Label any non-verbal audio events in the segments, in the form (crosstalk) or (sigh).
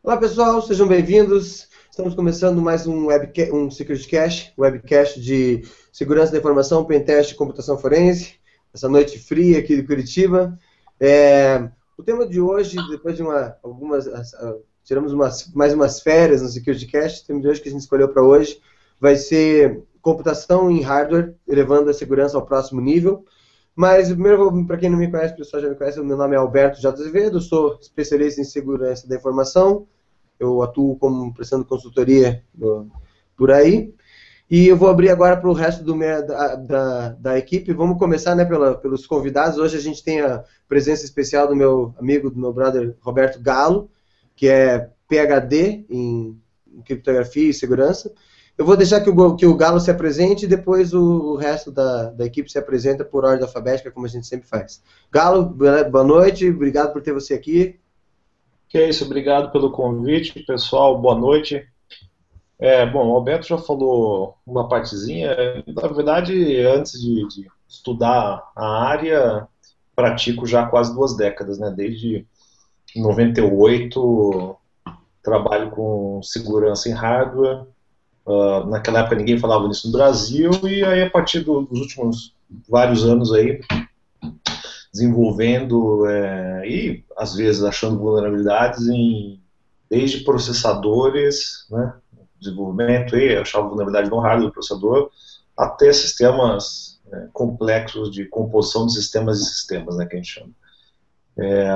Olá pessoal, sejam bem-vindos. Estamos começando mais um, webca um Security Cache, webcast de segurança da informação, pentest e computação forense. Essa noite fria aqui de Curitiba. É, o tema de hoje, depois de uma, algumas, uh, tiramos umas, mais umas férias no Security Cache, o tema de hoje que a gente escolheu para hoje vai ser computação em hardware, elevando a segurança ao próximo nível. Mas, primeiro, para quem não me conhece, o pessoal já me conhece, meu nome é Alberto J. Azevedo, sou especialista em segurança da informação, eu atuo como prestando consultoria no, por aí. E eu vou abrir agora para o resto do, da, da, da, equipe. Vamos começar né, pela, pelos convidados. Hoje a gente tem a presença especial do meu amigo, do meu brother Roberto Galo, que é PhD em criptografia e segurança. Eu vou deixar que o, que o Galo se apresente e depois o, o resto da, da, equipe se apresenta por ordem alfabética, como a gente sempre faz. Galo, boa noite, obrigado por ter você aqui. Que é isso, obrigado pelo convite, pessoal, boa noite. É, bom, o Alberto já falou uma partezinha. Na verdade, antes de, de, estudar a área, pratico já há quase duas décadas, né? Desde 98, trabalho com segurança em hardware. Uh, naquela época ninguém falava nisso no Brasil, e aí a partir dos últimos vários anos aí, desenvolvendo é, e às vezes achando vulnerabilidades em desde processadores, né, desenvolvimento e achar vulnerabilidade no hardware do processador, até sistemas é, complexos de composição de sistemas e sistemas, né, que a gente chama. É,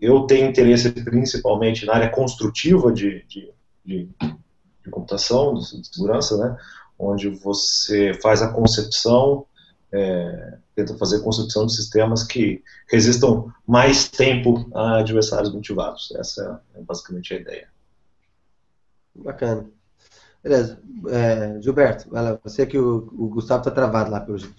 eu tenho interesse principalmente na área construtiva de, de, de, de computação, de segurança, né, onde você faz a concepção, é, tenta fazer construção de sistemas que resistam mais tempo a adversários motivados. Essa é basicamente a ideia. Bacana. Beleza. É, Gilberto, vai lá. Você que o, o Gustavo está travado lá pelo jeito.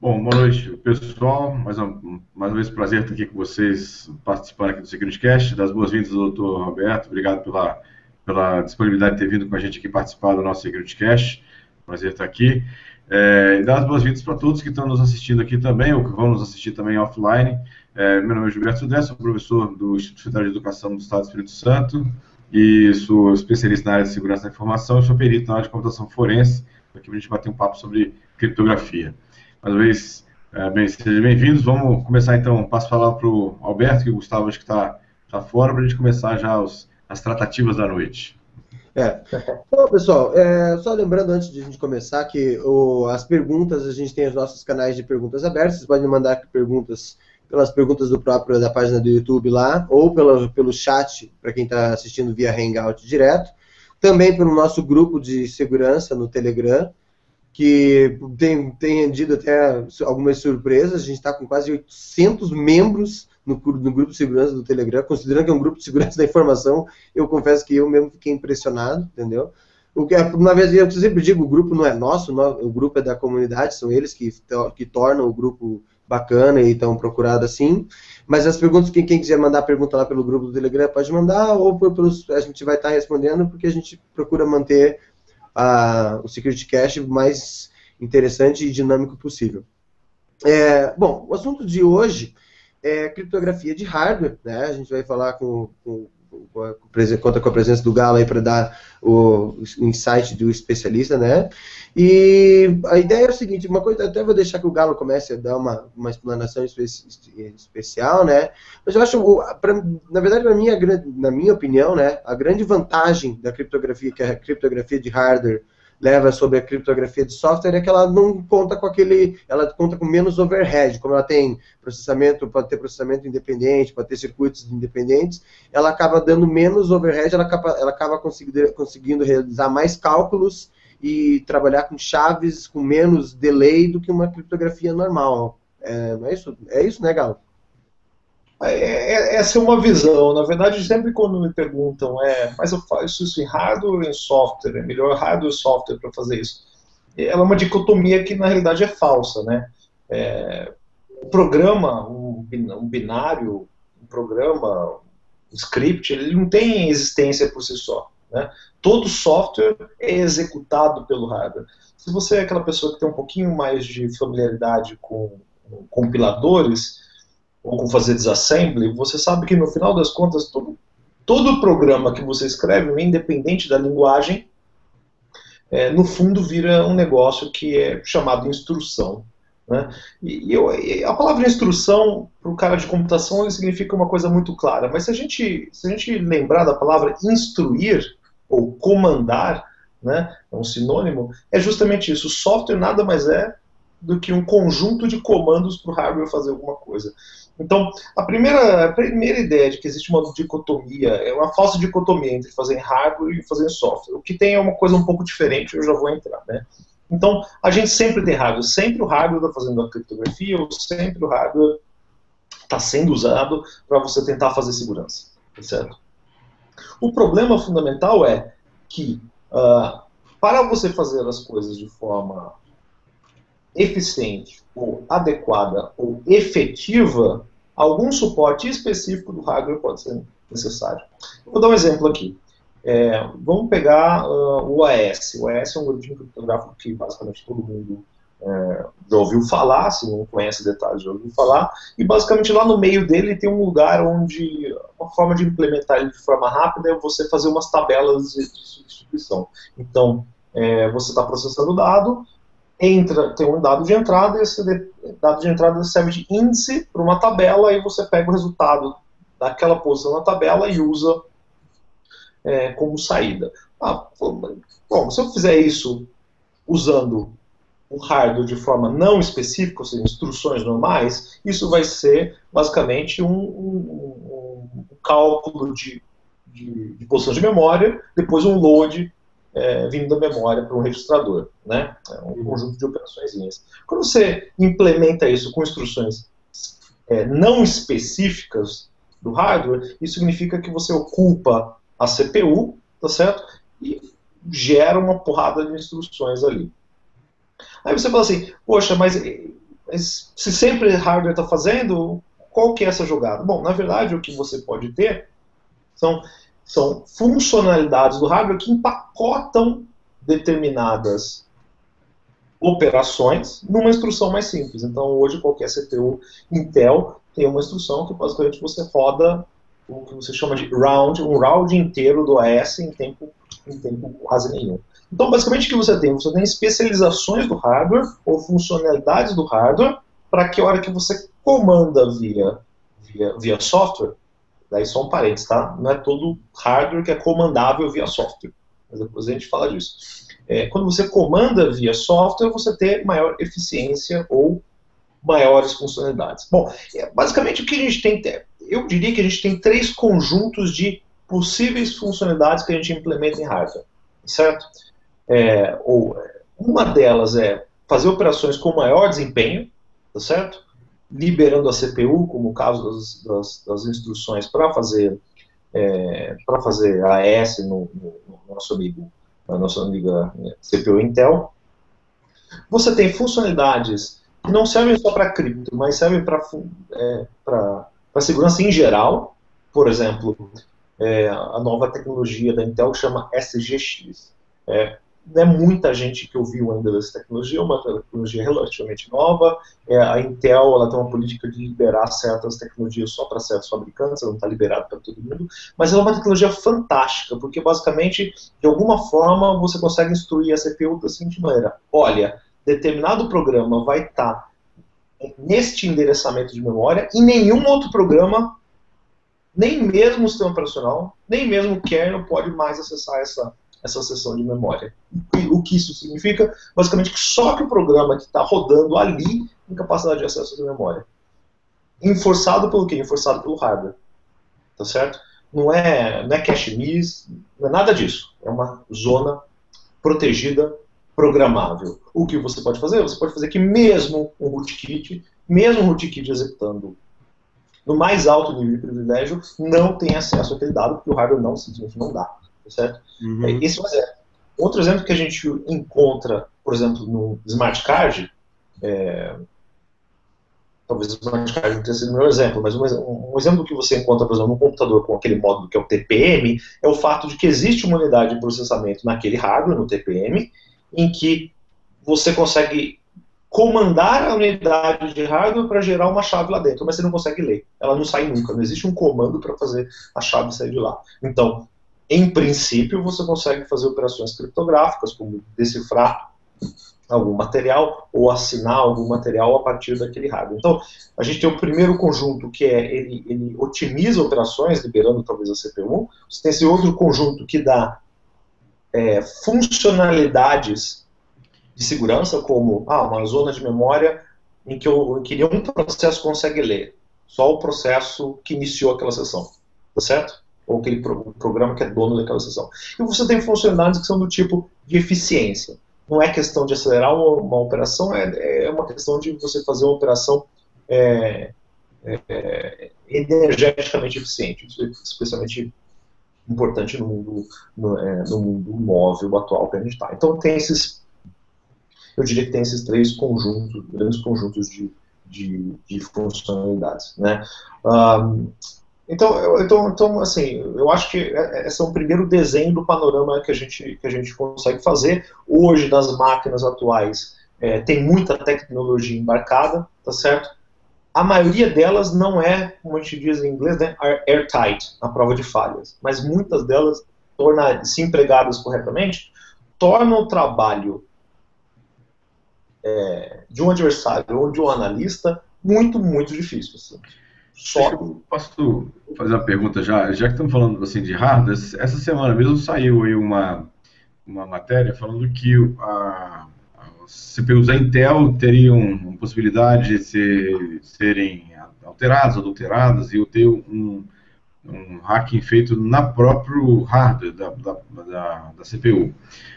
Bom, boa noite, pessoal. Mais uma, mais uma vez, prazer estar aqui com vocês, participando aqui do SecurityCast. Das boas-vindas ao doutor Roberto. Obrigado pela, pela disponibilidade de ter vindo com a gente aqui participar do nosso SecurityCast. Prazer estar aqui. É, e dar as boas-vindas para todos que estão nos assistindo aqui também, ou que vão nos assistir também offline. É, meu nome é Gilberto Sudé, sou professor do Instituto Federal de Educação do Estado do Espírito Santo e sou especialista na área de segurança da informação e sou perito na área de computação forense, aqui para a gente bater um papo sobre criptografia. Mais uma vez, é, bem, sejam bem-vindos. Vamos começar então, passo a palavra para o Alberto, que o Gustavo acho que está tá fora, para a gente começar já os, as tratativas da noite. É. (laughs) Bom, pessoal, é, só lembrando antes de a gente começar que o, as perguntas, a gente tem os nossos canais de perguntas abertos, vocês podem mandar perguntas pelas perguntas do próprio da página do YouTube lá, ou pelo, pelo chat, para quem está assistindo via Hangout direto. Também pelo nosso grupo de segurança no Telegram, que tem, tem rendido até algumas surpresas. A gente está com quase 800 membros no, no, grupo de segurança do Telegram, considerando que é um grupo de segurança da informação, eu confesso que eu mesmo fiquei impressionado, entendeu? O que, uma vez eu sempre digo, o grupo não é nosso, o grupo é da comunidade, são eles que, que tornam o grupo bacana e tão procurado assim. Mas as perguntas, quem, quem, quiser mandar pergunta lá pelo grupo do Telegram pode mandar, ou pelos, a gente vai estar respondendo, porque a gente procura manter a, o Security Cache mais interessante e dinâmico possível. É, bom, o assunto de hoje é criptografia de hardware, né? A gente vai falar com, com, com conta com a presença do Galo aí para dar o, insight do especialista, né? E a ideia é o seguinte, uma coisa, até vou deixar que o Galo comece a dar uma, uma explanação especial, né? Mas eu acho, pra, na verdade, na minha, na minha opinião, né, a grande vantagem da criptografia, que é a criptografia de hardware, leva sobre a criptografia de software é que ela não conta com aquele, ela conta com menos overhead, como ela tem processamento, pode ter processamento independente, pode ter circuitos independentes, ela acaba dando menos overhead, ela acaba, ela acaba conseguindo, conseguindo realizar mais cálculos e trabalhar com chaves com menos delay do que uma criptografia normal. É, é isso? É isso, né, Galo? É, é, essa é uma visão. Na verdade, sempre quando me perguntam, é, mas eu faço isso em hardware ou em software? É melhor hardware ou software para fazer isso? Ela é uma dicotomia que na realidade é falsa, né? É, o programa, um, um binário, um programa, um script, ele não tem existência por si só. Né? Todo software é executado pelo hardware. Se você é aquela pessoa que tem um pouquinho mais de familiaridade com, com compiladores, ou com fazer disassembly, você sabe que no final das contas todo, todo programa que você escreve, independente da linguagem, é, no fundo vira um negócio que é chamado instrução. Né? E, eu, a palavra instrução, para o cara de computação, significa uma coisa muito clara, mas se a, gente, se a gente lembrar da palavra instruir, ou comandar, né, é um sinônimo, é justamente isso. O software nada mais é do que um conjunto de comandos para o hardware fazer alguma coisa. Então, a primeira, a primeira ideia de que existe uma dicotomia, é uma falsa dicotomia entre fazer hardware e fazer software. O que tem é uma coisa um pouco diferente, eu já vou entrar, né? Então, a gente sempre tem hardware, sempre o hardware está fazendo a criptografia, ou sempre o hardware está sendo usado para você tentar fazer segurança, tá certo? O problema fundamental é que, uh, para você fazer as coisas de forma eficiente, ou adequada, ou efetiva, algum suporte específico do hardware pode ser necessário. vou dar um exemplo aqui. É, vamos pegar uh, o AES. O AES é um algoritmo criptográfico que basicamente todo mundo é, já ouviu falar, se não conhece detalhes, já ouviu falar, e basicamente lá no meio dele tem um lugar onde uma forma de implementar ele de forma rápida é você fazer umas tabelas de, substituição. Então, é, você está processando o dado, entra, tem um dado de entrada, e esse dado de entrada serve de índice para uma tabela, e você pega o resultado daquela posição na tabela e usa é, como saída. Ah, bom, se eu fizer isso usando o hardware de forma não específica, ou seja, instruções normais, isso vai ser basicamente um, um, um cálculo de, de, de, posição de memória, depois um load é, vindo da memória para um registrador. Né? É um conjunto de operações. Quando você implementa isso com instruções é, não específicas do hardware, isso significa que você ocupa a CPU, tá certo? E gera uma porrada de instruções ali. Aí você fala assim, poxa, mas, mas se sempre hardware está fazendo, qual que é essa jogada? Bom, na verdade, o que você pode ter são, são funcionalidades do hardware que empacotam determinadas operações numa instrução mais simples. Então, hoje, qualquer CPU Intel tem uma instrução que basicamente você roda o que você chama de round, um round inteiro do AS em tempo, em tempo quase nenhum. Então, basicamente, o que você tem? Você tem especializações do hardware ou funcionalidades do hardware para que a hora que você comanda via, via, via software, daí só um parênteses, tá? Não é todo hardware que é comandável via software, mas depois a gente fala disso. É, quando você comanda via software, você tem maior eficiência ou maiores funcionalidades. Bom, é, basicamente o que a gente tem, eu diria que a gente tem três conjuntos de possíveis funcionalidades que a gente implementa em hardware, certo? É, ou uma delas é fazer operações com maior desempenho, tá certo? Liberando a CPU, como o caso das, das, das instruções para fazer é, para fazer AES no, no, no, nosso amigo, na nossa amiga né, CPU Intel. Você tem funcionalidades que não servem só para cripto, mas servem para é, segurança em geral. Por exemplo, é, a nova tecnologia da Intel chama SGX. É, não é muita gente que ouviu ainda dessa tecnologia, é uma tecnologia relativamente nova. É, a Intel ela tem uma política de liberar certas tecnologias só para certos fabricantes, ela não está liberada para todo mundo, mas ela é uma tecnologia fantástica, porque basicamente, de alguma forma, você consegue instruir a CPU da seguinte maneira: olha, determinado programa vai estar tá neste endereçamento de memória e nenhum outro programa, nem mesmo o sistema operacional, nem mesmo o kernel pode mais acessar essa essa seção de memória. O que isso significa? Basicamente que só que o programa que está rodando ali tem capacidade de acesso à memória. Enforçado pelo quê? Enforçado pelo hardware. Tá certo? Não é, não é cache miss, não é nada disso. É uma zona protegida, programável. O que você pode fazer? Você pode fazer que mesmo um rootkit, mesmo um rootkit executando no mais alto nível de privilégio, não tem acesso àquele dado, porque o hardware não simplesmente não dá certo? Uhum. É, esse é um exemplo. Outro exemplo que a gente encontra, por exemplo, no Smart Card, é, talvez o Smart Card não tenha sido o melhor exemplo, mas um, um, exemplo que você encontra, por exemplo, no computador com aquele módulo que é o TPM, é o fato de que existe uma unidade de processamento naquele hardware, no TPM, em que você consegue comandar a unidade de hardware para gerar uma chave lá dentro, mas você não consegue ler. Ela não sai nunca, não existe um comando para fazer a chave sair de lá. Então, em princípio, você consegue fazer operações criptográficas, como decifrar algum material ou assinar algum material a partir daquele hardware. Então, a gente tem o primeiro conjunto que é ele, ele otimiza operações, liberando talvez a CPU. Você tem esse outro conjunto que dá é, funcionalidades de segurança, como ah, uma zona de memória em que, eu, em que nenhum processo consegue ler, só o processo que iniciou aquela sessão, tá certo? Ou aquele pro, programa que é dono daquela sessão. E você tem funcionalidades que são do tipo de eficiência não é questão de acelerar uma, uma operação, é, é, uma questão de você fazer uma operação é, é, energeticamente eficiente. Isso é especialmente importante no mundo, no, é, no mundo móvel atual que a gente está. Então tem esses, eu diria que tem esses três conjuntos, grandes conjuntos de, de, de funcionalidades. Né? Um, então, então, então, assim, eu acho que é, é, esse é um primeiro desenho do panorama que a gente, que a gente consegue fazer. Hoje, nas máquinas atuais, é, tem muita tecnologia embarcada, tá certo? A maioria delas não é, como a gente diz em inglês, né, airtight, na prova de falhas. Mas muitas delas, torna, se empregadas corretamente, tornam o trabalho é, de um adversário ou de um analista muito, muito difícil. Assim. Só... Posso fazer uma pergunta já? Já que estamos falando assim, de hardware, essa semana mesmo saiu aí uma, uma matéria falando que a, a CPUs da Intel teriam possibilidade de ser, serem alteradas, adulteradas, e eu ter um, um hacking feito na próprio hardware da, da, da, da, CPU,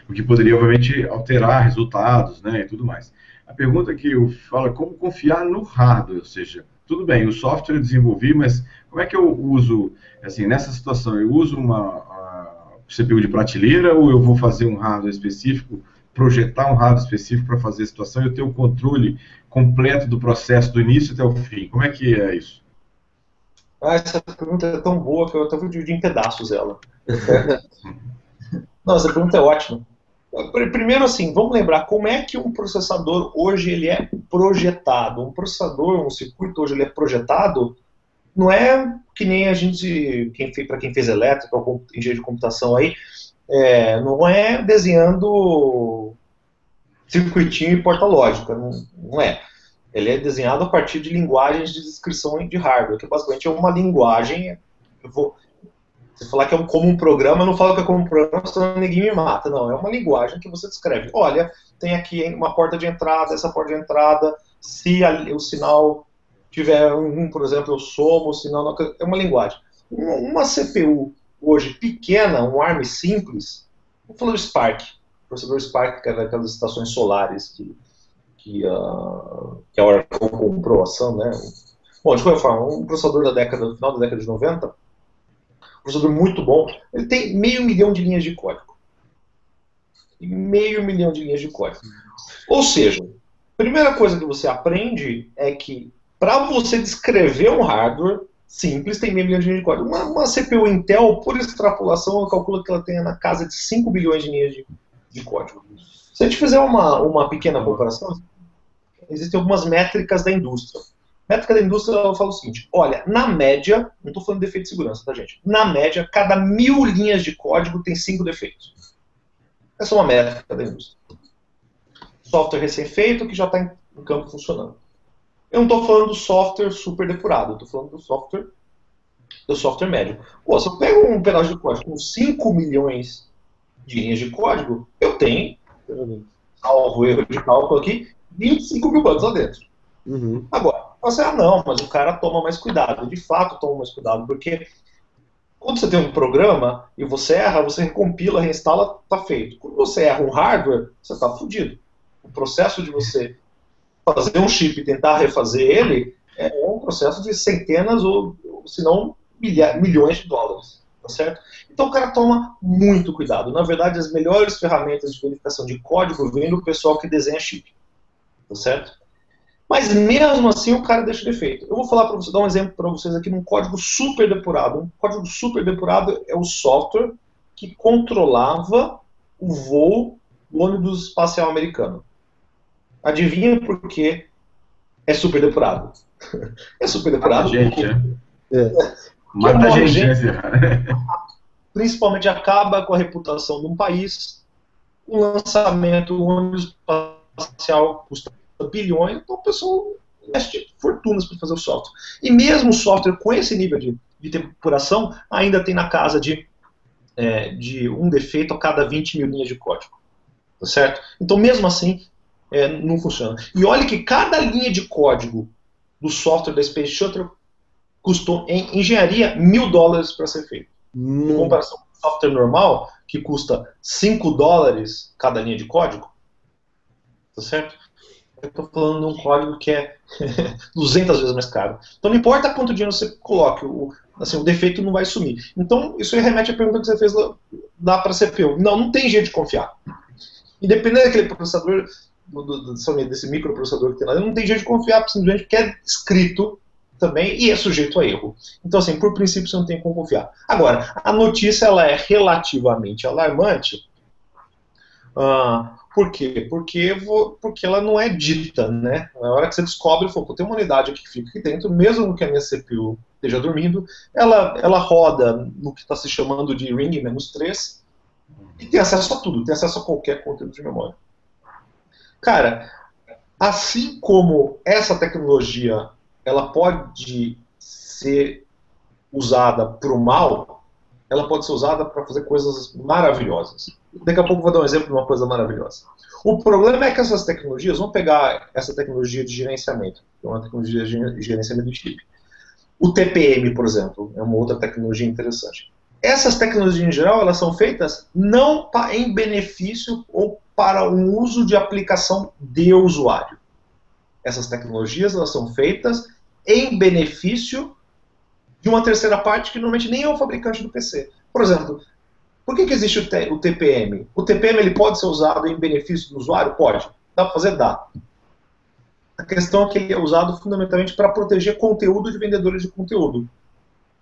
o que poderia, obviamente, alterar resultados né, e tudo mais. A pergunta que eu falo é como confiar no hardware, ou seja, tudo bem, o software eu desenvolvi, mas como é que eu uso, assim, nessa situação, eu uso uma CPU de prateleira ou eu vou fazer um hardware específico, projetar um hardware específico para fazer a situação e eu ter o controle completo do processo do início até o fim? Como é que é isso? Ah, essa pergunta é tão boa que eu até vou dividir em pedaços ela. (laughs) Não, essa pergunta é ótima. Primeiro, assim, vamos lembrar como é que um processador hoje ele é projetado. Um processador, um circuito hoje ele é projetado, não é que nem a gente, quem para quem fez elétrica ou engenharia de computação aí, é, não é desenhando circuitinho e porta lógica, não, não é. Ele é desenhado a partir de linguagens de descrição de hardware, que basicamente é uma linguagem. Eu vou, se falar que é um, como um programa, não fala que é como um programa, senão ninguém me mata. Não, é uma linguagem que você descreve. Olha, tem aqui uma porta de entrada, essa porta de entrada, se o sinal tiver um, por exemplo, eu somo, o sinal não, é uma linguagem. Uma, uma, CPU hoje pequena, um ARM simples, vou falar do Spark, o processador Spark, que é daquelas estações solares que, que, uh, que a Oracle comprou ação, né? Bom, de qualquer forma, um processador da década, do final da década de 90, processador muito bom, ele tem meio milhão de linhas de código. Meio milhão de linhas de código. Ou seja, a primeira coisa que você aprende é que para você descrever um hardware simples, tem meio milhão de linhas de código. Uma, uma, CPU Intel, por extrapolação, eu calculo que ela tenha na casa de 5 bilhões de linhas de, de código. Se a gente fizer uma, uma pequena comparação, existem algumas métricas da indústria métrica da indústria ela fala o seguinte: olha, na média, não estou falando de defeito de segurança, tá, gente? Na média, cada mil linhas de código tem cinco defeitos. Essa é uma métrica da indústria. Software recém-feito que já está em campo funcionando. Eu não estou falando do software super depurado, estou falando do software do software médio. Pô, se eu pego um pedaço de código com 5 milhões de linhas de código, eu tenho, salvo erro de cálculo aqui, 25 mil bugs lá dentro. Uhum. Agora, você, ah, não, mas o cara toma mais cuidado. De fato, toma mais cuidado, porque quando você tem um programa e você erra, você recompila, reinstala, tá feito. Quando você erra um hardware, você tá fudido. O processo de você fazer um chip e tentar refazer ele é um processo de centenas ou, se não, milhões de dólares. Tá certo? Então o cara toma muito cuidado. Na verdade, as melhores ferramentas de verificação de código vêm do pessoal que desenha chip. Tá certo? Mas mesmo assim o cara deixa defeito. Eu vou falar para você, dar um exemplo para vocês aqui num código super depurado. Um código super depurado é o software que controlava o voo do ônibus espacial americano. Adivinha por que é super depurado? (laughs) é super depurado Mata gente, porque... é. é. Mata gente, gente né? (laughs) principalmente acaba com a reputação de um país. O lançamento do ônibus espacial custa bilhões, então o pessoal investe fortunas para fazer o software. E mesmo o software com esse nível de, de depuração ainda tem na casa de, é, de um defeito a cada 20 mil linhas de código. Tá certo? Então, mesmo assim, é, não funciona. E olha que cada linha de código do software da Space Shuttle custou, em engenharia, mil dólares para ser feito. Hum. Em comparação com o software normal, que custa 5 dólares cada linha de código, tá certo? Eu estou falando de um código que é (laughs) 200 vezes mais caro. Então não importa quanto dinheiro você coloque, o, assim, o defeito não vai sumir. Então isso remete à pergunta que você fez lá para a CPU. Não, não tem jeito de confiar. Independente daquele processador, do, do, desse microprocessador que tem lá, não tem jeito de confiar simplesmente porque é escrito também e é sujeito a erro. Então, assim, por princípio, você não tem como confiar. Agora, a notícia ela é relativamente alarmante. Uh, por quê? Porque, vou, porque ela não é dita, né? Na hora que você descobre, pô, tem uma unidade aqui que fica aqui dentro, mesmo que a minha CPU esteja dormindo, ela, ela roda no que está se chamando de ring menos 3 e tem acesso a tudo, tem acesso a qualquer conteúdo de memória. Cara, assim como essa tecnologia ela pode ser usada para o mal, ela pode ser usada para fazer coisas maravilhosas. Daqui a pouco vou dar um exemplo de uma coisa maravilhosa. O problema é que essas tecnologias, vamos pegar essa tecnologia de gerenciamento, que é uma tecnologia de gerenciamento de chip. O TPM, por exemplo, é uma outra tecnologia interessante. Essas tecnologias em geral, elas são feitas não em benefício ou para um uso de aplicação de usuário. Essas tecnologias elas são feitas em benefício de uma terceira parte que normalmente nem é o fabricante do PC. Por exemplo, por que, que existe o, o, TPM? O TPM ele pode ser usado em benefício do usuário? Pode. Dá para fazer? Dá. A questão é que ele é usado fundamentalmente para proteger conteúdo de vendedores de conteúdo.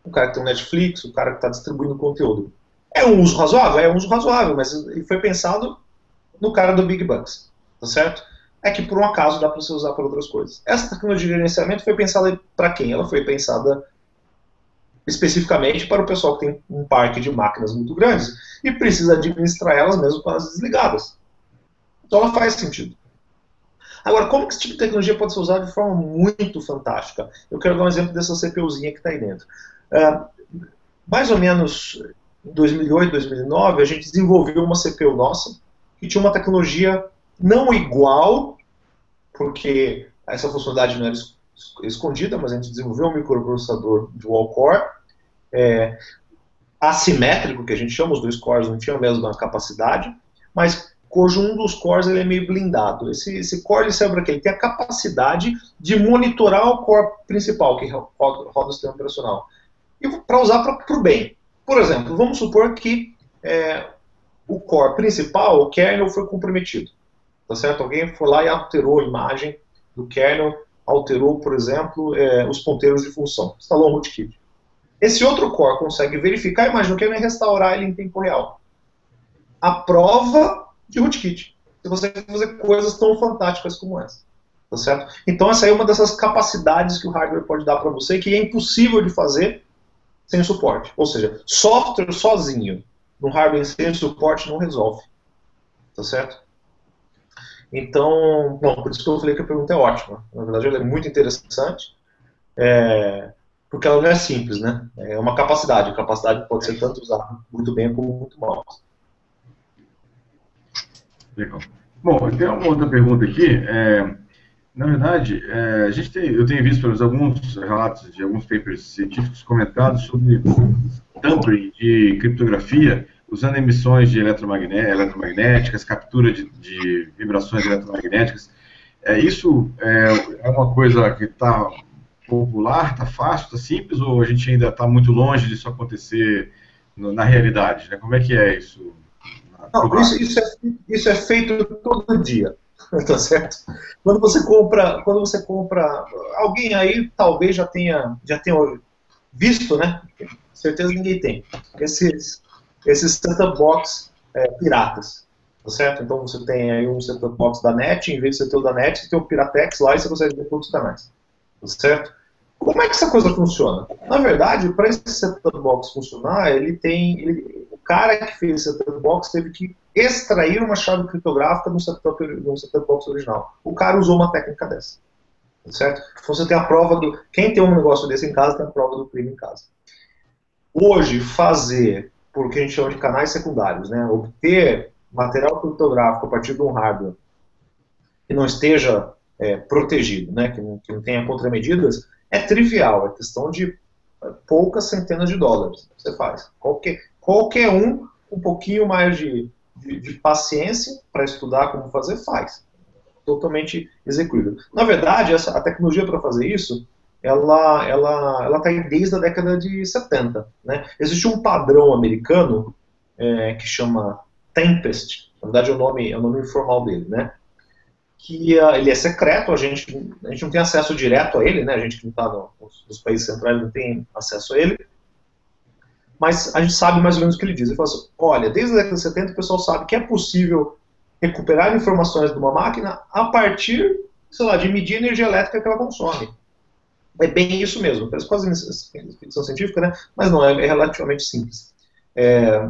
O cara que tem o Netflix, o cara que está distribuindo conteúdo. É um uso razoável? É um uso razoável, mas ele foi pensado no cara do Big Bucks, tá certo? É que por um acaso dá para você usar para outras coisas. Essa tecnologia de gerenciamento foi pensada para quem? Ela foi pensada especificamente para o pessoal que tem um parque de máquinas muito grandes e precisa administrar elas mesmo com elas desligadas. Então ela faz sentido. Agora, como que esse tipo de tecnologia pode ser usado de forma muito fantástica? Eu quero dar um exemplo dessa CPUzinha que está aí dentro. Uh, mais ou menos em 2008, 2009, a gente desenvolveu uma CPU nossa que tinha uma tecnologia não igual, porque essa funcionalidade não era escondida, mas a gente desenvolveu um microprocessador dual core, é, assimétrico, que a gente chama, os dois cores não tinham a mesma capacidade, mas cujo um dos cores ele é meio blindado. Esse, esse core serve para? Ele tem a capacidade de monitorar o core principal, que roda, roda o sistema operacional, e para usar para o bem. Por exemplo, vamos supor que é, o core principal, o kernel, foi comprometido. Tá certo? Alguém foi lá e alterou a imagem do kernel, alterou, por exemplo, é, os ponteiros de função, instalou um rootkit. Esse outro core consegue verificar a imagem do kernel e restaurar ele em tempo real. A prova de rootkit. Se você fazer coisas tão fantásticas como essa. Tá certo? Então essa é uma dessas capacidades que o hardware pode dar para você que é impossível de fazer sem suporte. Ou seja, software sozinho no hardware sem suporte não resolve. Tá certo? Então, por isso que eu falei que a pergunta é ótima. Na verdade, ela é muito interessante, é, porque ela não é simples, né? É uma capacidade. A capacidade pode ser tanto usada muito bem como muito mal. Legal. Bom, tem uma outra pergunta aqui. É, na verdade, é, a gente tem, eu tenho visto pelos alguns relatos de alguns papers científicos comentados sobre tampering de criptografia usando emissões de eletromagnéticas, captura de, de vibrações eletromagnéticas. É, isso é, é uma coisa que está popular, está fácil, está simples, ou a gente ainda está muito longe disso acontecer no, na realidade? Né? Como é que é isso? Não, isso, isso, é, isso é feito todo dia, (laughs) tá certo? Quando você compra, quando você compra, alguém aí talvez já tenha, já tenha visto, né? Certeza ninguém tem. Esses esses set-top box é, piratas. Tá certo? Então você tem aí um set-top box da NET, em vez de você ter o da NET, você tem o Piratex lá e você consegue ver todos os canais, tá certo? Como é que essa coisa funciona? Na verdade, para esse set-top box funcionar, ele tem, ele, o cara que fez esse set-top box teve que extrair uma chave criptográfica no set-top set box original. O cara usou uma técnica dessa, tá certo? Você tem a prova do, quem tem um negócio desse em casa tem a prova do crime em casa. Hoje, fazer por que a gente chama de canais secundários, né? Obter material criptográfico a partir de um hardware que não esteja é, protegido, né? Que não, que não tenha contramedidas, é trivial, é questão de poucas centenas de dólares. Você faz. Qualquer, qualquer um, um pouquinho mais de, de, de paciência para estudar como fazer, faz. Totalmente execuível. Na verdade, essa, a tecnologia para fazer isso ela ela ela está desde a década de 70. Né? Existe um padrão americano é, que chama Tempest, na verdade é o nome é o nome informal dele, né? Que uh, ele é secreto, a gente a gente não tem acesso direto a ele, né? A gente que não está no, nos países centrais não tem acesso a ele. Mas a gente sabe mais ou menos o que ele diz. Ele fala assim, olha, desde a década de 70 o pessoal sabe que é possível recuperar informações de uma máquina a partir, sei lá, de medir a energia elétrica que ela consome é bem isso mesmo. Parece quase ficção científica, né? Mas não, é, é relativamente simples. É,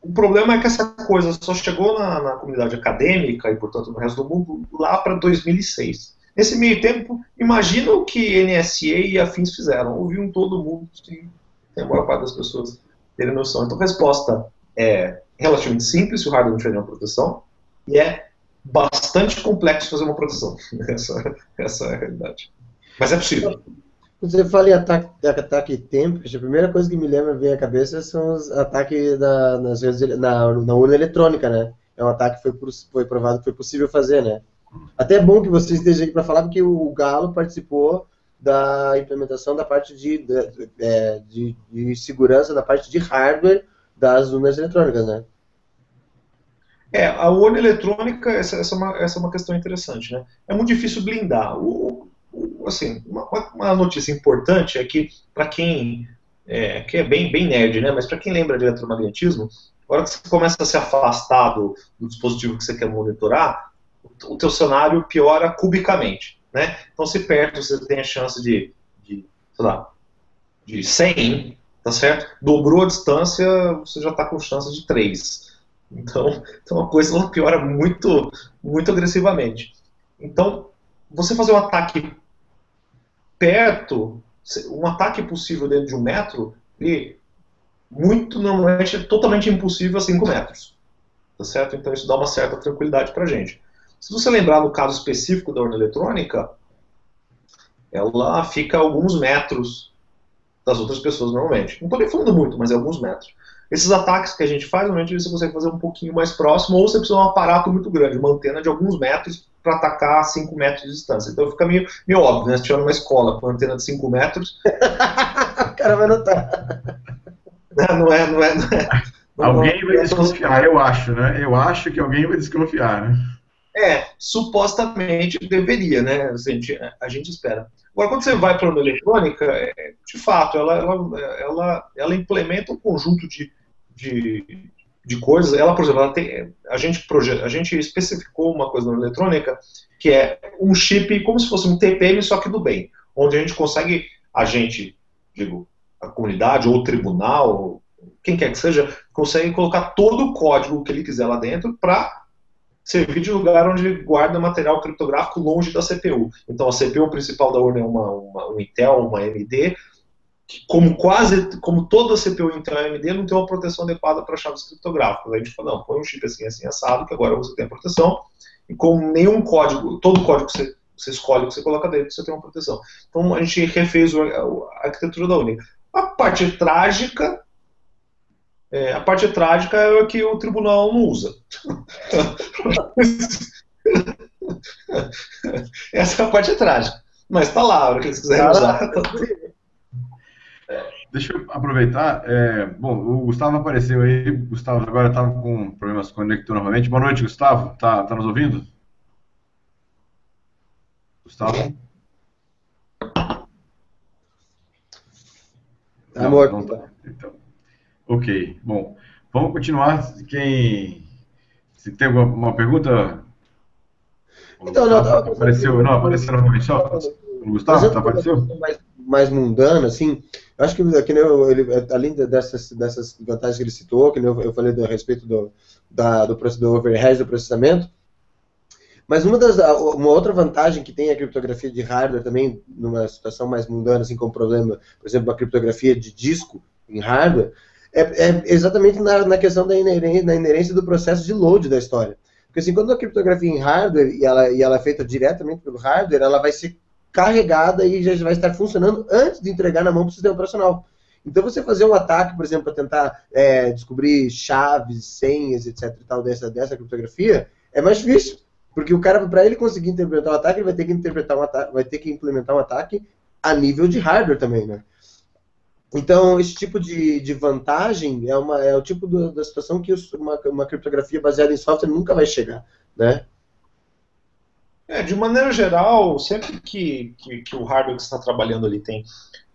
o problema é que essa coisa só chegou na, na, comunidade acadêmica e, portanto, no resto do mundo lá para 2006. Nesse meio tempo, imagina o que NSA e afins fizeram. Ouviam todo mundo, tem a maior parte das pessoas terem noção. Então, a resposta é relativamente simples o hardware não tiver nenhuma proteção, e é bastante complexo fazer uma proteção. (laughs) essa, essa é a realidade. Mas é possível. Quando você fala em ataque, ataque tempo, a primeira coisa que me lembra vem à cabeça são os ataques na, nas na, na urna eletrônica, né? É um ataque que foi, foi provado que foi possível fazer, né? Até é bom que você esteja aqui para falar, porque o Galo participou da implementação da parte de, de, é, de, de, segurança, da parte de hardware das urnas eletrônicas, né? É, a urna eletrônica, essa, essa, é uma, essa é uma questão interessante, né? É muito difícil blindar. O, assim, uma, uma notícia importante é que, para quem é, que é bem, bem nerd, né, mas para quem lembra de eletromagnetismo, a hora que você começa a se afastar do, do dispositivo que você quer monitorar, o, o teu cenário piora cubicamente. Né? Então, se perto você tem a chance de, de sei lá, de 100, tá certo? Dobrou a distância, você já está com chance de 3. Então, (laughs) então a coisa piora muito, muito agressivamente. Então, você fazer um ataque perto, um ataque possível dentro de um metro, e muito normalmente é totalmente impossível a 5 metros. Tá certo? Então isso dá uma certa tranquilidade para a gente. Se você lembrar no caso específico da urna eletrônica, ela fica alguns metros das outras pessoas normalmente. Não estou nem falando muito, mas é alguns metros. Esses ataques que a gente faz, normalmente você consegue fazer um pouquinho mais próximo, ou você precisa de um aparato muito grande, uma antena de alguns metros para atacar a 5 metros de distância. Então fica meio, meio óbvio, né? Se tiver numa escola com uma antena de 5 metros. (laughs) o cara vai notar. (laughs) Não é, não é, não é. Não alguém não, vai desconfiar, eu acho, né? Eu acho que alguém vai desconfiar, né? É, supostamente deveria, né? A gente, a gente espera. Agora, quando você vai para a eletrônica, é, de fato, ela, ela, ela, ela implementa um conjunto de, de, de coisas. Ela, por exemplo, ela tem, a, gente a gente especificou uma coisa na eletrônica que é um chip como se fosse um TPM, só que do bem, onde a gente consegue, a gente, digo, a comunidade ou o tribunal, quem quer que seja, consegue colocar todo o código que ele quiser lá dentro para servir de lugar onde guarda material criptográfico longe da CPU. Então a CPU principal da urna é uma, uma um Intel, uma AMD, como quase, como toda CPU Intel AMD não tem uma proteção adequada para chaves criptográficas. A gente fala, não, põe um chip assim, assim, assado, que agora você tem a proteção, e com nenhum código, todo código que você, você escolhe, que você coloca dentro, você tem uma proteção. Então a gente refez a, a arquitetura da Uni. A parte trágica é, a parte trágica é que o tribunal não usa. (laughs) Essa é a parte trágica. Mas está lá, a hora que eles quiserem usar. Tá Deixa eu aproveitar. É, bom, o Gustavo apareceu aí. Gustavo agora estava com problemas conector novamente. Boa noite, Gustavo. Tá, tá nos ouvindo? Gustavo? Tá morto. Tá. Então. Ok, bom, vamos continuar. Quem Se tem alguma pergunta? Então, não, não, apareceu, não, apareceu novamente só. Gustavo, tá, apareceu? Mais, mais mundano, assim, acho que, que eu, ele, além dessas, dessas vantagens que ele citou, que eu, eu falei a respeito do, da, do, do overhead do processamento, mas uma, das, uma outra vantagem que tem a criptografia de hardware também, numa situação mais mundana, assim como problema, por exemplo, a criptografia de disco em hardware, é, é exatamente na, na questão da inerência, na inerência do processo de load da história. Porque assim, quando a criptografia em hardware e ela, e ela é feita diretamente pelo hardware, ela vai ser carregada e já vai estar funcionando antes de entregar na mão para o sistema operacional. Então, você fazer um ataque, por exemplo, para tentar é, descobrir chaves, senhas, etc. e tal dessa, dessa criptografia, é mais difícil. Porque o cara, para ele conseguir interpretar um ataque, ele vai ter que interpretar um ataque, vai ter que implementar um ataque a nível de hardware também, né? Então, esse tipo de, de vantagem é, uma, é o tipo do, da situação que uma, uma criptografia baseada em software nunca vai chegar, né? É, de maneira geral, sempre que, que, que, o hardware que você está trabalhando ali tem,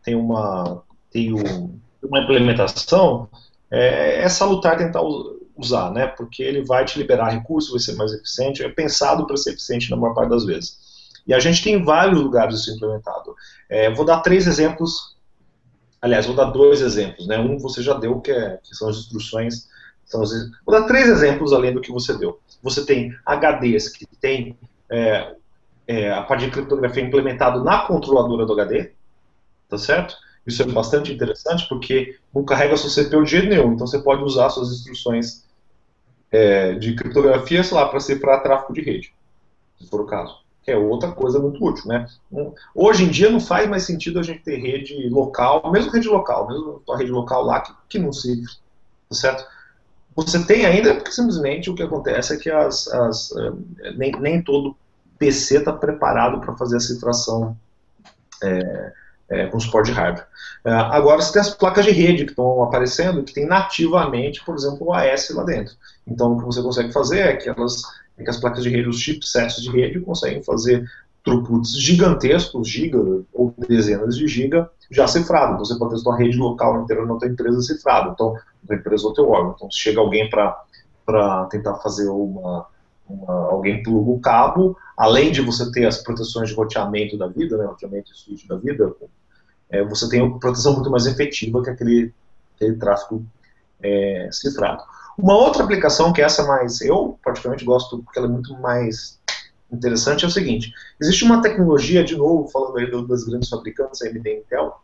tem, uma, tem um, uma implementação, é, é salutar tentar usar, né? Porque ele vai te liberar recursos, vai ser mais eficiente, é pensado para ser eficiente na maior parte das vezes. E a gente tem vários lugares isso implementado. É, vou dar três exemplos, aliás, vou dar dois exemplos, né? Um você já deu, que, é, que são as instruções. São as, vou dar três exemplos além do que você deu. Você tem HDs que tem é, é, a parte de criptografia implementado na controladora do HD, tá certo? Isso é bastante interessante porque não carrega seu CPU de jeito nenhum, então você pode usar suas instruções é, de criptografia, sei lá, para cifrar tráfego de rede, se for o caso. Que é outra coisa muito útil, né? Hoje em dia não faz mais sentido a gente ter rede local, mesmo rede local, mesmo a rede local lá que, que não cifra, tá certo? Você tem ainda, porque simplesmente o que acontece é que as, as é, nem, nem todo PC está preparado para fazer a cifração é, é, com suporte de hardware. É, agora você tem as placas de rede que estão aparecendo, que tem nativamente, por exemplo, o AS lá dentro. Então, o que você consegue fazer é que, elas, é que as placas de rede, os chipsets de rede, conseguem fazer throughputs gigantescos, giga ou dezenas de giga, já cifrado. Então, você pode ter sua rede local inteira na tua empresa cifrada, então, na empresa ou teu órgão. Então, se chega alguém para tentar fazer uma, uma, alguém pluga o cabo, além de você ter as proteções de roteamento da vida, né, roteamento e switch da vida, é, você tem uma proteção muito mais efetiva que aquele, aquele tráfego é, cifrado. Uma outra aplicação que essa mais eu particularmente gosto porque ela é muito mais interessante é o seguinte: existe uma tecnologia, de novo, falando aí das grandes fabricantes, AMD e Intel,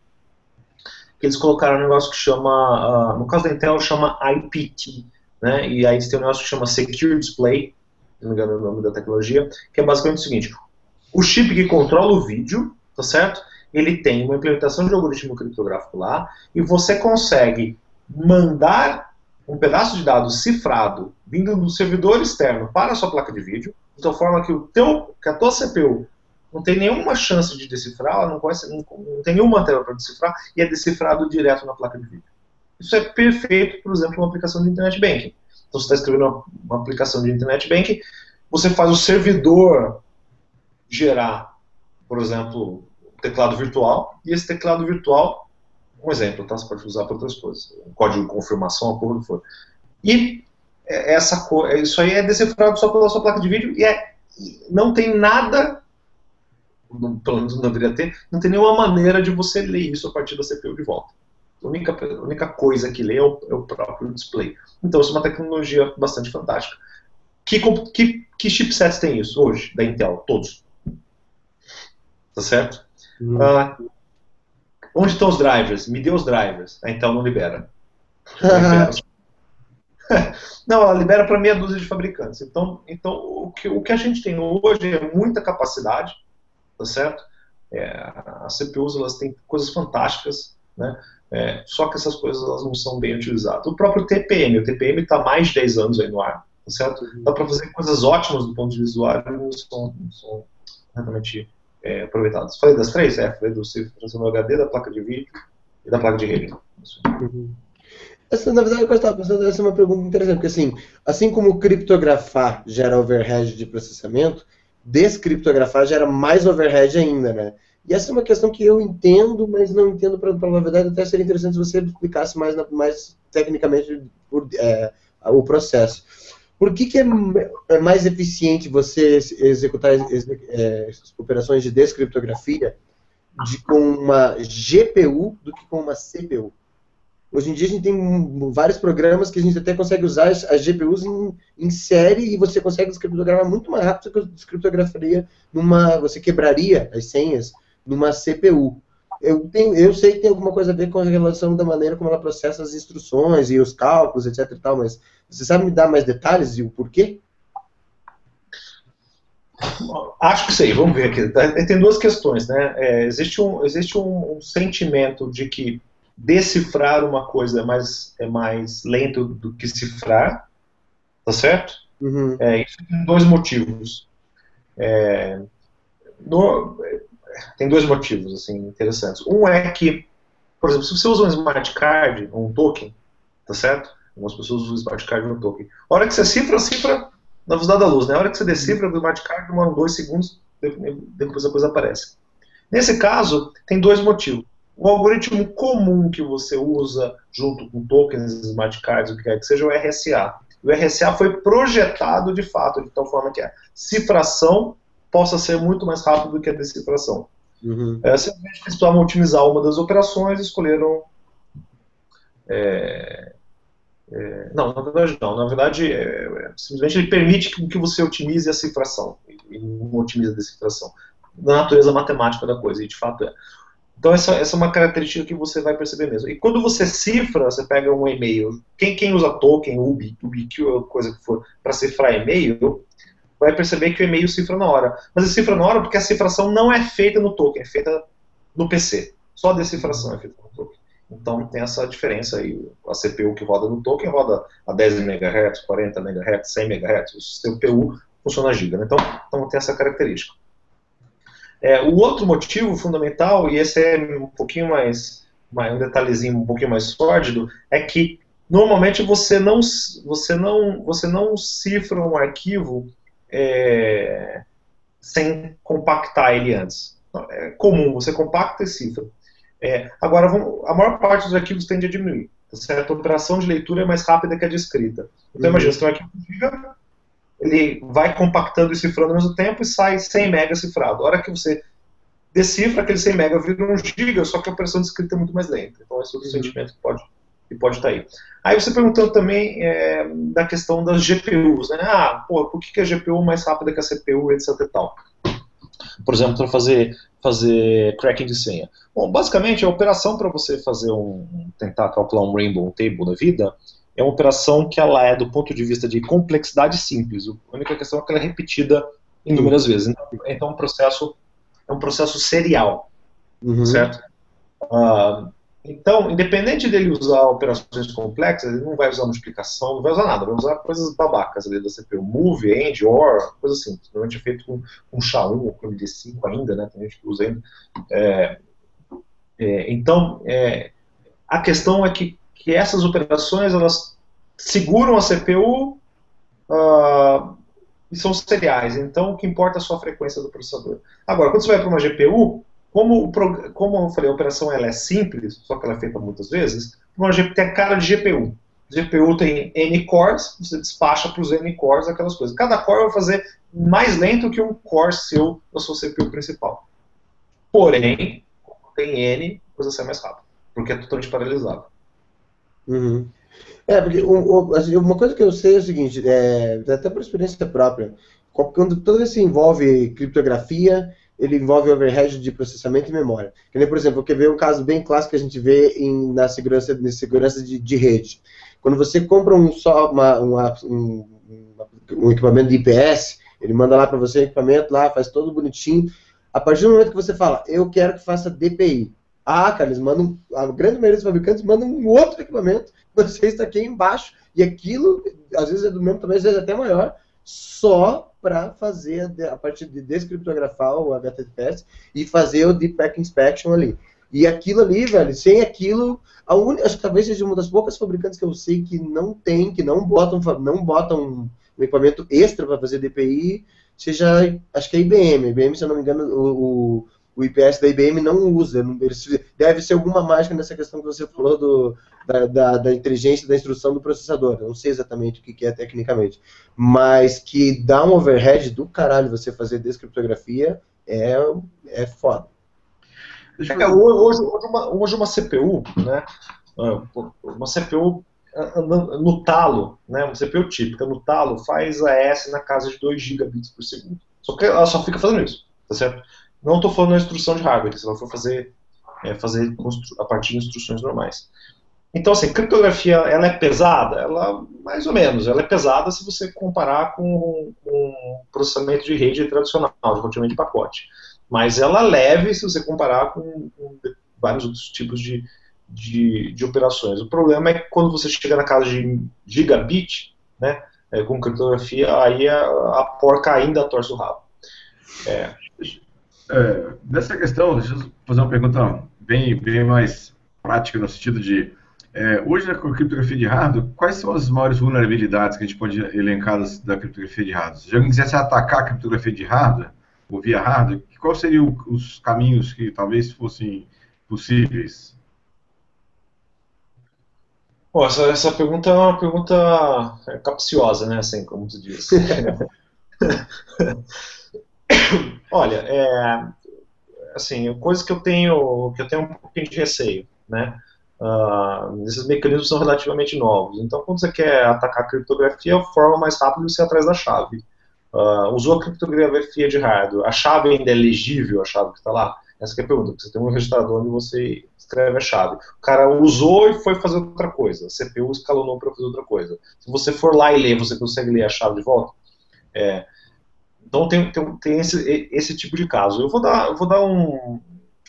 que eles colocaram um negócio que chama, uh, no caso da Intel, chama IPT, né? E aí tem um negócio que chama Secure Display, não me engano é o nome da tecnologia, que é basicamente o seguinte: o chip que controla o vídeo, tá certo? ele tem uma implementação de algoritmo criptográfico lá, e você consegue mandar um pedaço de dados cifrado vindo do servidor externo para a sua placa de vídeo, de tal forma que, o teu, que a tua CPU não tem nenhuma chance de decifrar, ela não, conhece, não, não tem nenhuma tela para decifrar, e é decifrado direto na placa de vídeo. Isso é perfeito, por exemplo, uma aplicação de Internet Banking. Então, você está escrevendo uma, uma aplicação de Internet Banking, você faz o servidor gerar, por exemplo, teclado virtual, e esse teclado virtual, um exemplo, tá? Você pode usar para outras coisas, um código de confirmação, a porra for. E essa, é, isso aí é decifrado só pela sua placa de vídeo e é, não tem nada, pelo menos não deveria ter, não tem nenhuma maneira de você ler isso a partir da CPU de volta. A única, a única coisa que lê é o, é o próprio display. Então, isso é uma tecnologia bastante fantástica. Que, que, que chipsets tem isso hoje, da Intel? Todos. Tá certo? Uhum. Ah, onde estão os drivers? Me dê os drivers. Ah, então não libera. (laughs) Não, (laughs) ela libera para meia dúzia de fabricantes. Então, então o, que, o que a gente tem hoje é muita capacidade, tá certo? É, as CPUs elas têm coisas fantásticas, né? É, só que essas coisas elas não são bem utilizadas. O próprio TPM, o TPM está mais de 10 anos aí no ar, tá certo? Dá para fazer coisas ótimas do ponto de vista do não são, não são realmente é, aproveitados. Falei das três? É, falei do do HD, da placa de vídeo e da placa de rede. Uhum. Essa, na verdade, eu estava pensando, essa é uma pergunta interessante, porque assim, assim como criptografar gera overhead de processamento, descriptografar gera mais overhead ainda, né? E essa é uma questão que eu entendo, mas não entendo para a verdade, até seria interessante se você explicasse mais, mais tecnicamente por, é, o processo. por que, que é, é mais eficiente você executar é, operações de descriptografia de, com uma GPU do que com uma CPU? Hoje em dia a gente tem vários programas que a gente até consegue usar as, as GPUs em, em, série e você consegue descriptografar muito mais rápido que a descriptografaria numa. Você quebraria as senhas numa CPU. Eu, tenho, eu sei que tem alguma coisa a ver com a relação da maneira como ela processa as instruções e os cálculos, etc e tal, mas você sabe me dar mais detalhes e o porquê? Acho que sei, vamos ver aqui. Tem duas questões, né? É, existe um, existe um, um sentimento de que decifrar uma coisa é mais, é mais lento do que cifrar, tá certo? Uhum. É, isso tem dois motivos. É, no, tem dois motivos assim, interessantes. Um é que, por exemplo, se você usa um smart card, um token, tá certo? Algumas pessoas usam smart card no token. A hora que você cifra, cifra na velocidade da luz. Né? A hora que você decifra o smart card, demora dois segundos, depois a coisa aparece. Nesse caso, tem dois motivos. O algoritmo comum que você usa junto com tokens, smart cards, o que quer que seja, é o RSA. O RSA foi projetado de fato, de tal forma que a cifração possa ser muito mais rápido do que a decifração. Uhum. É, simplesmente eles precisavam otimizar uma das operações e escolheram. É, é, não, na verdade não. Na verdade, é, é, simplesmente ele permite que, que você otimize a cifração e não otimize a decifração. Na natureza matemática da coisa, e de fato é. Então essa, essa é uma característica que você vai perceber mesmo. E quando você cifra, você pega um e-mail, quem, quem usa token, UBI, UBIQ, coisa que for, para cifrar e-mail, vai perceber que o e-mail cifra na hora. Mas ele cifra na hora porque a cifração não é feita no token, é feita no PC. Só a decifração é feita no token. Então tem essa diferença aí. A CPU que roda no token roda a 10 MHz, 40 MHz, 100 MHz. O CPU funciona a giga. Né? Então, então tem essa característica. É, o outro motivo fundamental, e esse é um pouquinho mais, mais, um detalhezinho um pouquinho mais sórdido, é que normalmente você não, você não, você não cifra um arquivo é, sem compactar ele antes. É comum, você compacta e cifra. É, agora, vamos, a maior parte dos arquivos tende a diminuir. Tá certo? A operação de leitura é mais rápida que a de escrita. Então, uhum. imagina, você tem um arquivo giga, ele vai compactando e cifrando ao mesmo tempo e sai 100 MB cifrado. A hora que você decifra, aquele 100 MB vira um giga, só que a operação de escrita é muito mais lenta. Então, esse é outro uhum. sentimento que pode, que pode estar aí. Aí você perguntando também é, da questão das GPUs, né? Ah, pô, por que, que a GPU é mais rápida que a CPU, etc e tal? Por exemplo, para fazer, fazer cracking de senha. Bom, basicamente, a operação para você fazer um, tentar calcular um rainbow table da vida, é uma operação que ela é, do ponto de vista de complexidade, simples. A única questão é que ela é repetida inúmeras vezes. Então, então é um processo, é um processo serial, uhum. certo? Uh, então, independente dele usar operações complexas, ele não vai usar multiplicação, não vai usar nada, vai usar coisas babacas ali da CPU, move, end, or, coisa assim. Normalmente é feito com, com SHA-1 ou com MD5 ainda, né? Tem gente que usa ainda. É, é, então, é, a questão é que que essas operações elas seguram a CPU uh, ah, e são seriais. Então, o que importa é a sua frequência do processador. Agora, quando você vai para uma GPU, como, como eu falei, a operação ela é simples, só que ela é feita muitas vezes, uma GPU tem a cara de GPU. GPU tem N cores, você despacha para os N cores aquelas coisas. Cada core vai fazer mais lento que um core seu da sua CPU principal. Porém, tem N, a coisa sai mais rápido, porque é totalmente paralisado. Uhum. É, porque assim, uma coisa que eu sei é o seguinte, é, até por experiência própria, quando toda vez que envolve criptografia, ele envolve overhead de processamento e memória. Que nem, por exemplo, quer ver um caso bem clássico que a gente vê em, na segurança, na segurança de, de rede. Quando você compra um, só, uma, uma, um, um equipamento de IPS, ele manda lá para você o equipamento, lá faz todo bonitinho. A partir do momento que você fala, eu quero que faça DPI, ah, cara, eles mandam. A grande maioria dos fabricantes mandam um outro equipamento, você está aqui embaixo, e aquilo, às vezes é do mesmo tamanho, às vezes é até maior, só para fazer a, parte de descriptografar o HTTPS e fazer o Deep Packet Inspection ali. E aquilo ali, velho, sem aquilo, a un... acho que talvez seja uma das poucas fabricantes que eu sei que não tem, que não botam, não botam um, equipamento extra para fazer DPI, seja, acho que é a IBM. IBM, se eu não me engano, o o IPS da IBM não usa. Deve ser alguma mágica nessa questão que você falou do, da, da, da inteligência da instrução do processador. Eu não sei exatamente o que é tecnicamente. Mas que dá um overhead do caralho você fazer descriptografia é, é foda. É, hoje, hoje, uma, hoje uma CPU, né? Ah, uma CPU ah, no talo, né, uma CPU típica no talo faz a S na casa de 2 gigabits por segundo. Só que ela só fica fazendo isso, tá certo? Não estou falando da instrução de hardware, se ela for fazer, é, fazer a partir de instruções normais. Então, assim, criptografia, ela é pesada? Ela, mais ou menos, ela é pesada se você comparar com, com processamento de rede tradicional, de roteamento de pacote. Mas ela é leve se você comparar com, com vários outros tipos de, de, de, operações. O problema é que quando você chega na casa de gigabit, né, é, com criptografia, aí a, a porca ainda torce o rabo. É, é, nessa questão, deixa eu fazer uma pergunta bem, bem mais prática no sentido de é, hoje na criptografia de hardware, quais são as maiores vulnerabilidades que a gente pode elencar da criptografia de hardware? Se alguém quisesse atacar a criptografia de hardware, ou via hardware, quais seriam os caminhos que talvez fossem possíveis? Bom, essa, essa pergunta é uma pergunta capciosa, né, assim, como tu disse. (laughs) Olha, é, assim, coisas que eu tenho que eu tenho um pouquinho de receio, né? Uh, esses mecanismos são relativamente novos. Então, quando você quer atacar a criptografia, a forma mais rápida é você ir atrás da chave. Uh, usou a criptografia de hardware, a chave ainda é legível, a chave que está lá? Essa é a pergunta. Você tem um registrador onde você escreve a chave. O cara usou e foi fazer outra coisa. A CPU escalonou para fazer outra coisa. Se você for lá e ler, você consegue ler a chave de volta? É, então tem, tem, tem esse, esse tipo de caso. Eu vou dar, eu vou dar um,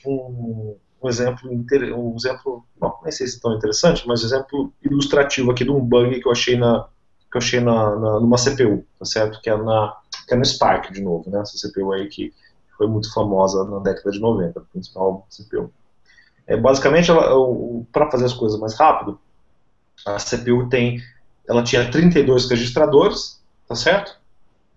um, um exemplo, um exemplo, não, sei se é tão interessante, mas um exemplo ilustrativo aqui de um bug que eu achei na que eu achei na, na numa CPU, tá certo? Que é na que é no Spark de novo, né? Essa CPU aí que foi muito famosa na década de 90, a principal CPU. É, basicamente, para fazer as coisas mais rápido, a CPU tem, ela tinha 32 registradores, tá certo?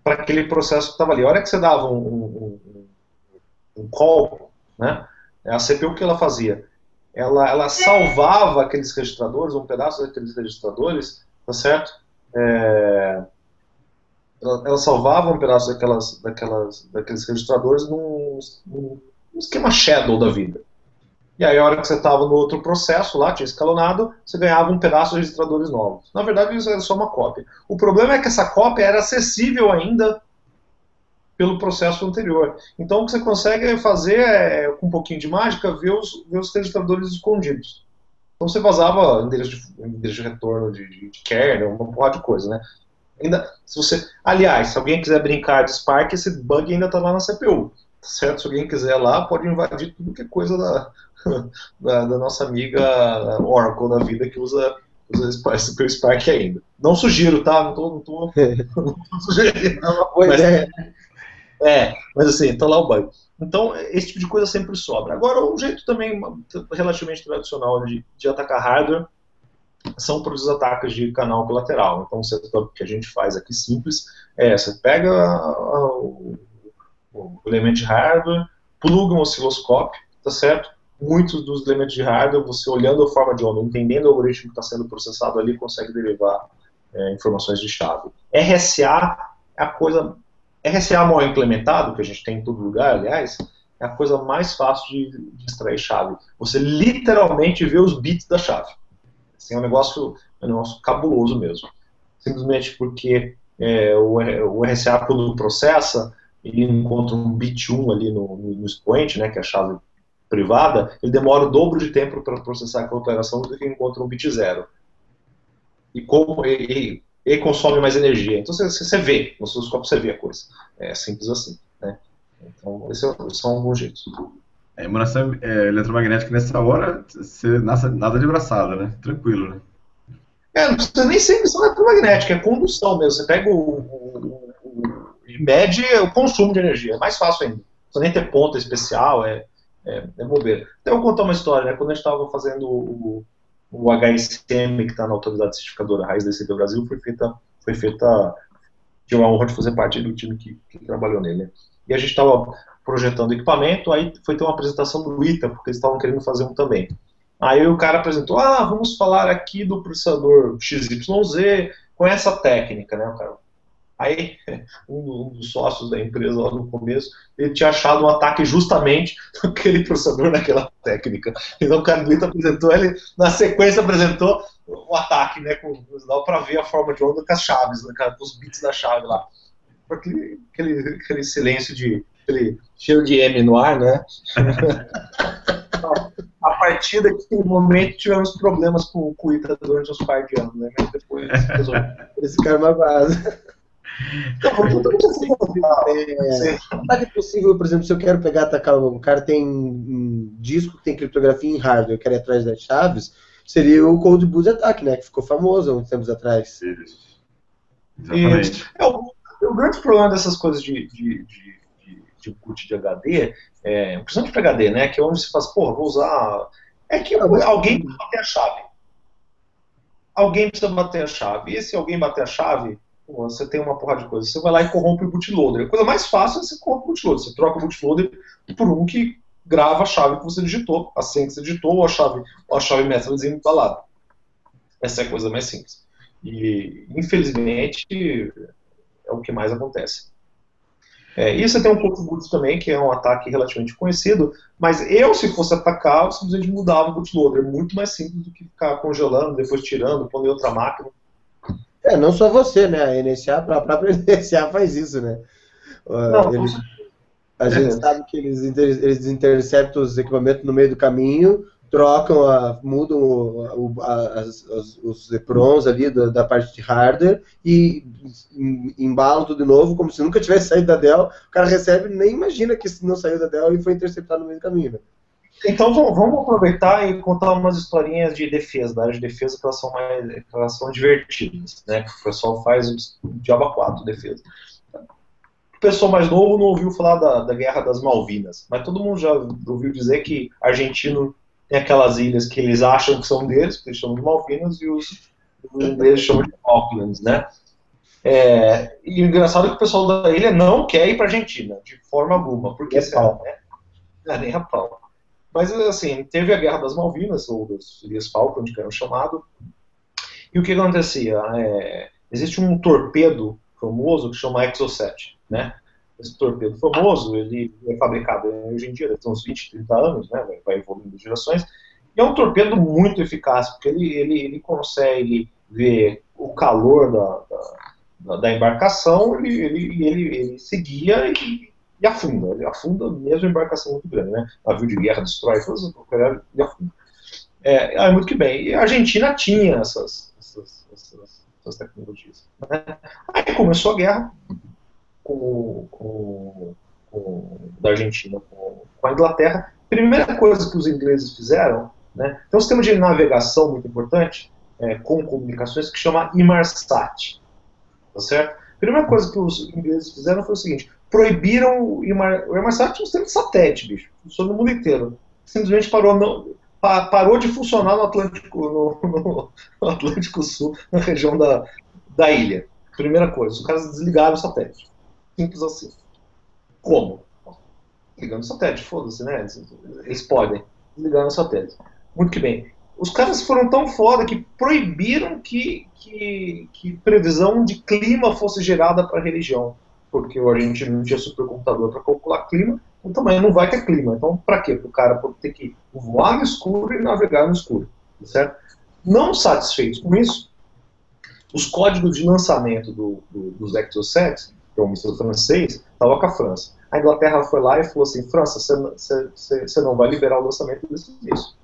Para aquele processo que estava ali. A hora que você dava um, um, um, um call, né, a CPU que ela fazia? Ela, ela salvava aqueles registradores, um pedaço daqueles registradores, tá certo? É, ela, ela, salvava um pedaço daquelas, daquelas, daqueles registradores num, num esquema shadow da vida. E aí, a hora que você estava no outro processo lá, tinha escalonado, você ganhava um pedaço de registradores novos. Na verdade, isso era só uma cópia. O problema é que essa cópia era acessível ainda pelo processo anterior. Então, o que você consegue fazer é, com um pouquinho de mágica, ver os, ver os registradores escondidos. Então, você vazava endereço de, endereço de retorno de, de, de kernel, uma porrada de coisa, né? Ainda, se você, aliás, se alguém quiser brincar de Spark, esse bug ainda está lá na CPU. Certo? Se alguém quiser lá, pode invadir tudo que é coisa da, (laughs) da, da, nossa amiga Oracle da vida que usa, usa Spark, Spark ainda. Não sugiro, tá? Não tô, não tô, (laughs) não tô sugerindo. É uma (laughs) boa mas, ideia. É, mas assim, tá lá o bug. Então, esse tipo de coisa sempre sobra. Agora, um jeito também relativamente tradicional de, de atacar hardware são para os ataques de canal colateral. Então, o setup que a gente faz aqui simples é: você pega o, o elemento de hardware, pluga um osciloscópio, tá certo? muitos dos elementos de hardware, você olhando a forma de onda, entendendo o algoritmo que está sendo processado ali, consegue derivar é, informações de chave. RSA é a coisa. RSA mal implementado, que a gente tem em todo lugar, aliás, é a coisa mais fácil de, de extrair chave. Você literalmente vê os bits da chave. Assim, é um negócio, é um negócio cabuloso mesmo. Simplesmente porque é, o, o RSA, quando processa, ele encontra um bit 1 ali no, no expoente, né, que é a chave privada, ele demora o dobro de tempo para processar aquela operação do que encontra um bit zero. E, como, e, e, e consome mais energia. Então você, você vê, no osciloscópio você vê a coisa. É simples assim. Né? Então, esses é, são alguns jeitos. A emulação é, eletromagnética nessa hora, você nada, nada de braçada, né? Tranquilo, né? É, não precisa nem ser emissão eletromagnética, é condução mesmo. Você pega o, o, mede o consumo de energia. É mais fácil ainda. Não nem ter ponta especial, é, é, é bobeira. Então, eu vou contar uma história, né? Quando a gente estava fazendo o, o HSM, que está na autoridade certificadora Raiz da ICP Brasil, foi feita, foi feita, tive a honra de fazer parte do time que, que trabalhou nele. E a gente estava projetando equipamento, aí foi ter uma apresentação do ITA, porque eles estavam querendo fazer um também. Aí o cara apresentou, ah, vamos falar aqui do processador XYZ com essa técnica, né, cara? Aí, (laughs) um dos sócios da empresa lá no começo, ele tinha achado um ataque justamente (laughs) naquele processador naquela técnica. Então o ITA apresentou, ele na sequência apresentou o ataque, né, com, dá para ver a forma de onda com as chaves, né, com os bits da chave lá. Aquele, aquele, aquele silêncio de, aquele cheiro de M no ar, né? (laughs) a partir daquele momento tivemos problemas com, o Ita durante uns par de anos, né? Mas depois. Esse cara é uma base. Tudo possível. É, é possível, por exemplo, se eu quero pegar, atacar um cara tem um disco que tem criptografia em hardware, eu quero ir atrás das chaves, seria o Cold Boot Attack, né? Que ficou famoso há uns tempos atrás. Isso. Exatamente. É, o, o, grande problema dessas coisas de, de, de de boot de HD, é, principalmente para HD, né? Que é onde se faz, porra, vou usar. É que alguém precisa bater a chave. Alguém precisa bater a chave. E se alguém bater a chave, você tem uma porra de coisa. Você vai lá e corrompe o bootloader. A coisa mais fácil é você corrompe o bootloader. Você troca o bootloader por um que grava a chave que você digitou, a senha que você digitou, ou a chave, ou a chave mestra desembalada. Essa é a coisa mais simples. E, infelizmente, é o que mais acontece. É, e você tem um ponto boot também, que é um ataque relativamente conhecido, mas eu, se fosse atacar, eu simplesmente mudava o bootloader. É muito mais simples do que ficar congelando, depois tirando, pondo em outra máquina. É, não só você, né? A NSA, a própria (laughs) NSA faz isso, né? Não, eles, a gente sabe que eles, eles interceptam os equipamentos no meio do caminho, trocam, a, mudam o, o, as, as, os EPROMs ali da, da, parte de hardware e embalam tudo de novo, como se nunca tivesse saído da Dell. O cara recebe nem imagina que não saiu da Dell e foi interceptado no meio do caminho. Né? Então vamos aproveitar e contar umas historinhas de defesa, da área de defesa que elas são mais que elas são divertidas, né? Que o pessoal faz o diabo 4 defesa. O pessoal mais novo não ouviu falar da, da Guerra das Malvinas, mas todo mundo já ouviu dizer que argentino tem aquelas ilhas que eles acham que são deles, que eles chamam de Malvinas, e os, os ingleses chamam de Falklands, né? É, e o engraçado é que o pessoal da ilha não quer ir para a Argentina, de forma alguma, porque é pau. Né? É, nem a pau. Mas, assim, teve a Guerra das Malvinas, ou das Ilhas Falkland, que era chamado, e o que acontecia? É, existe um torpedo famoso que chama Exocet, né? esse torpedo famoso, ele é fabricado hoje em dia, deve ter uns 20, 30 anos, né, vai evoluindo gerações, e é um torpedo muito eficaz, porque ele, ele, ele consegue ver o calor da, da, da embarcação, ele, ele, ele, ele seguia e, e afunda, ele afunda mesmo a embarcação muito grande, né, navio de guerra, destrói, ele afunda. É, é muito que bem. E a Argentina tinha essas, essas, essas, essas tecnologias. Né? Aí começou a guerra, com, com, com da Argentina com, com, a Inglaterra, primeira coisa que os ingleses fizeram, né, tem um sistema de navegação muito importante é, com comunicações que chama Inmarsat, tá certo? Primeira coisa que os ingleses fizeram foi o seguinte, proibiram o, Inmarsat é um sistema de satélite, bicho, funciona no mundo inteiro, simplesmente parou, não, parou de funcionar no Atlântico, no, no Atlântico Sul, na região da, da ilha. Primeira coisa, os caras desligaram o satélite. Simples assim. Como? Ligando o satélite, foda-se, né? Eles podem. Ligando o satélite. Muito que bem. Os caras foram tão foda que proibiram que, que, que previsão de clima fosse gerada para a religião. Porque o argentino não tinha supercomputador para calcular clima, então também não vai ter clima. Então, para quê? Para o cara ter que voar no escuro e navegar no escuro. Certo? Não satisfeitos com isso, os códigos de lançamento do, do, dos que é um míssil francês, estava com a França. A Inglaterra foi lá e falou assim, França, você não vai liberar o lançamento desse míssil.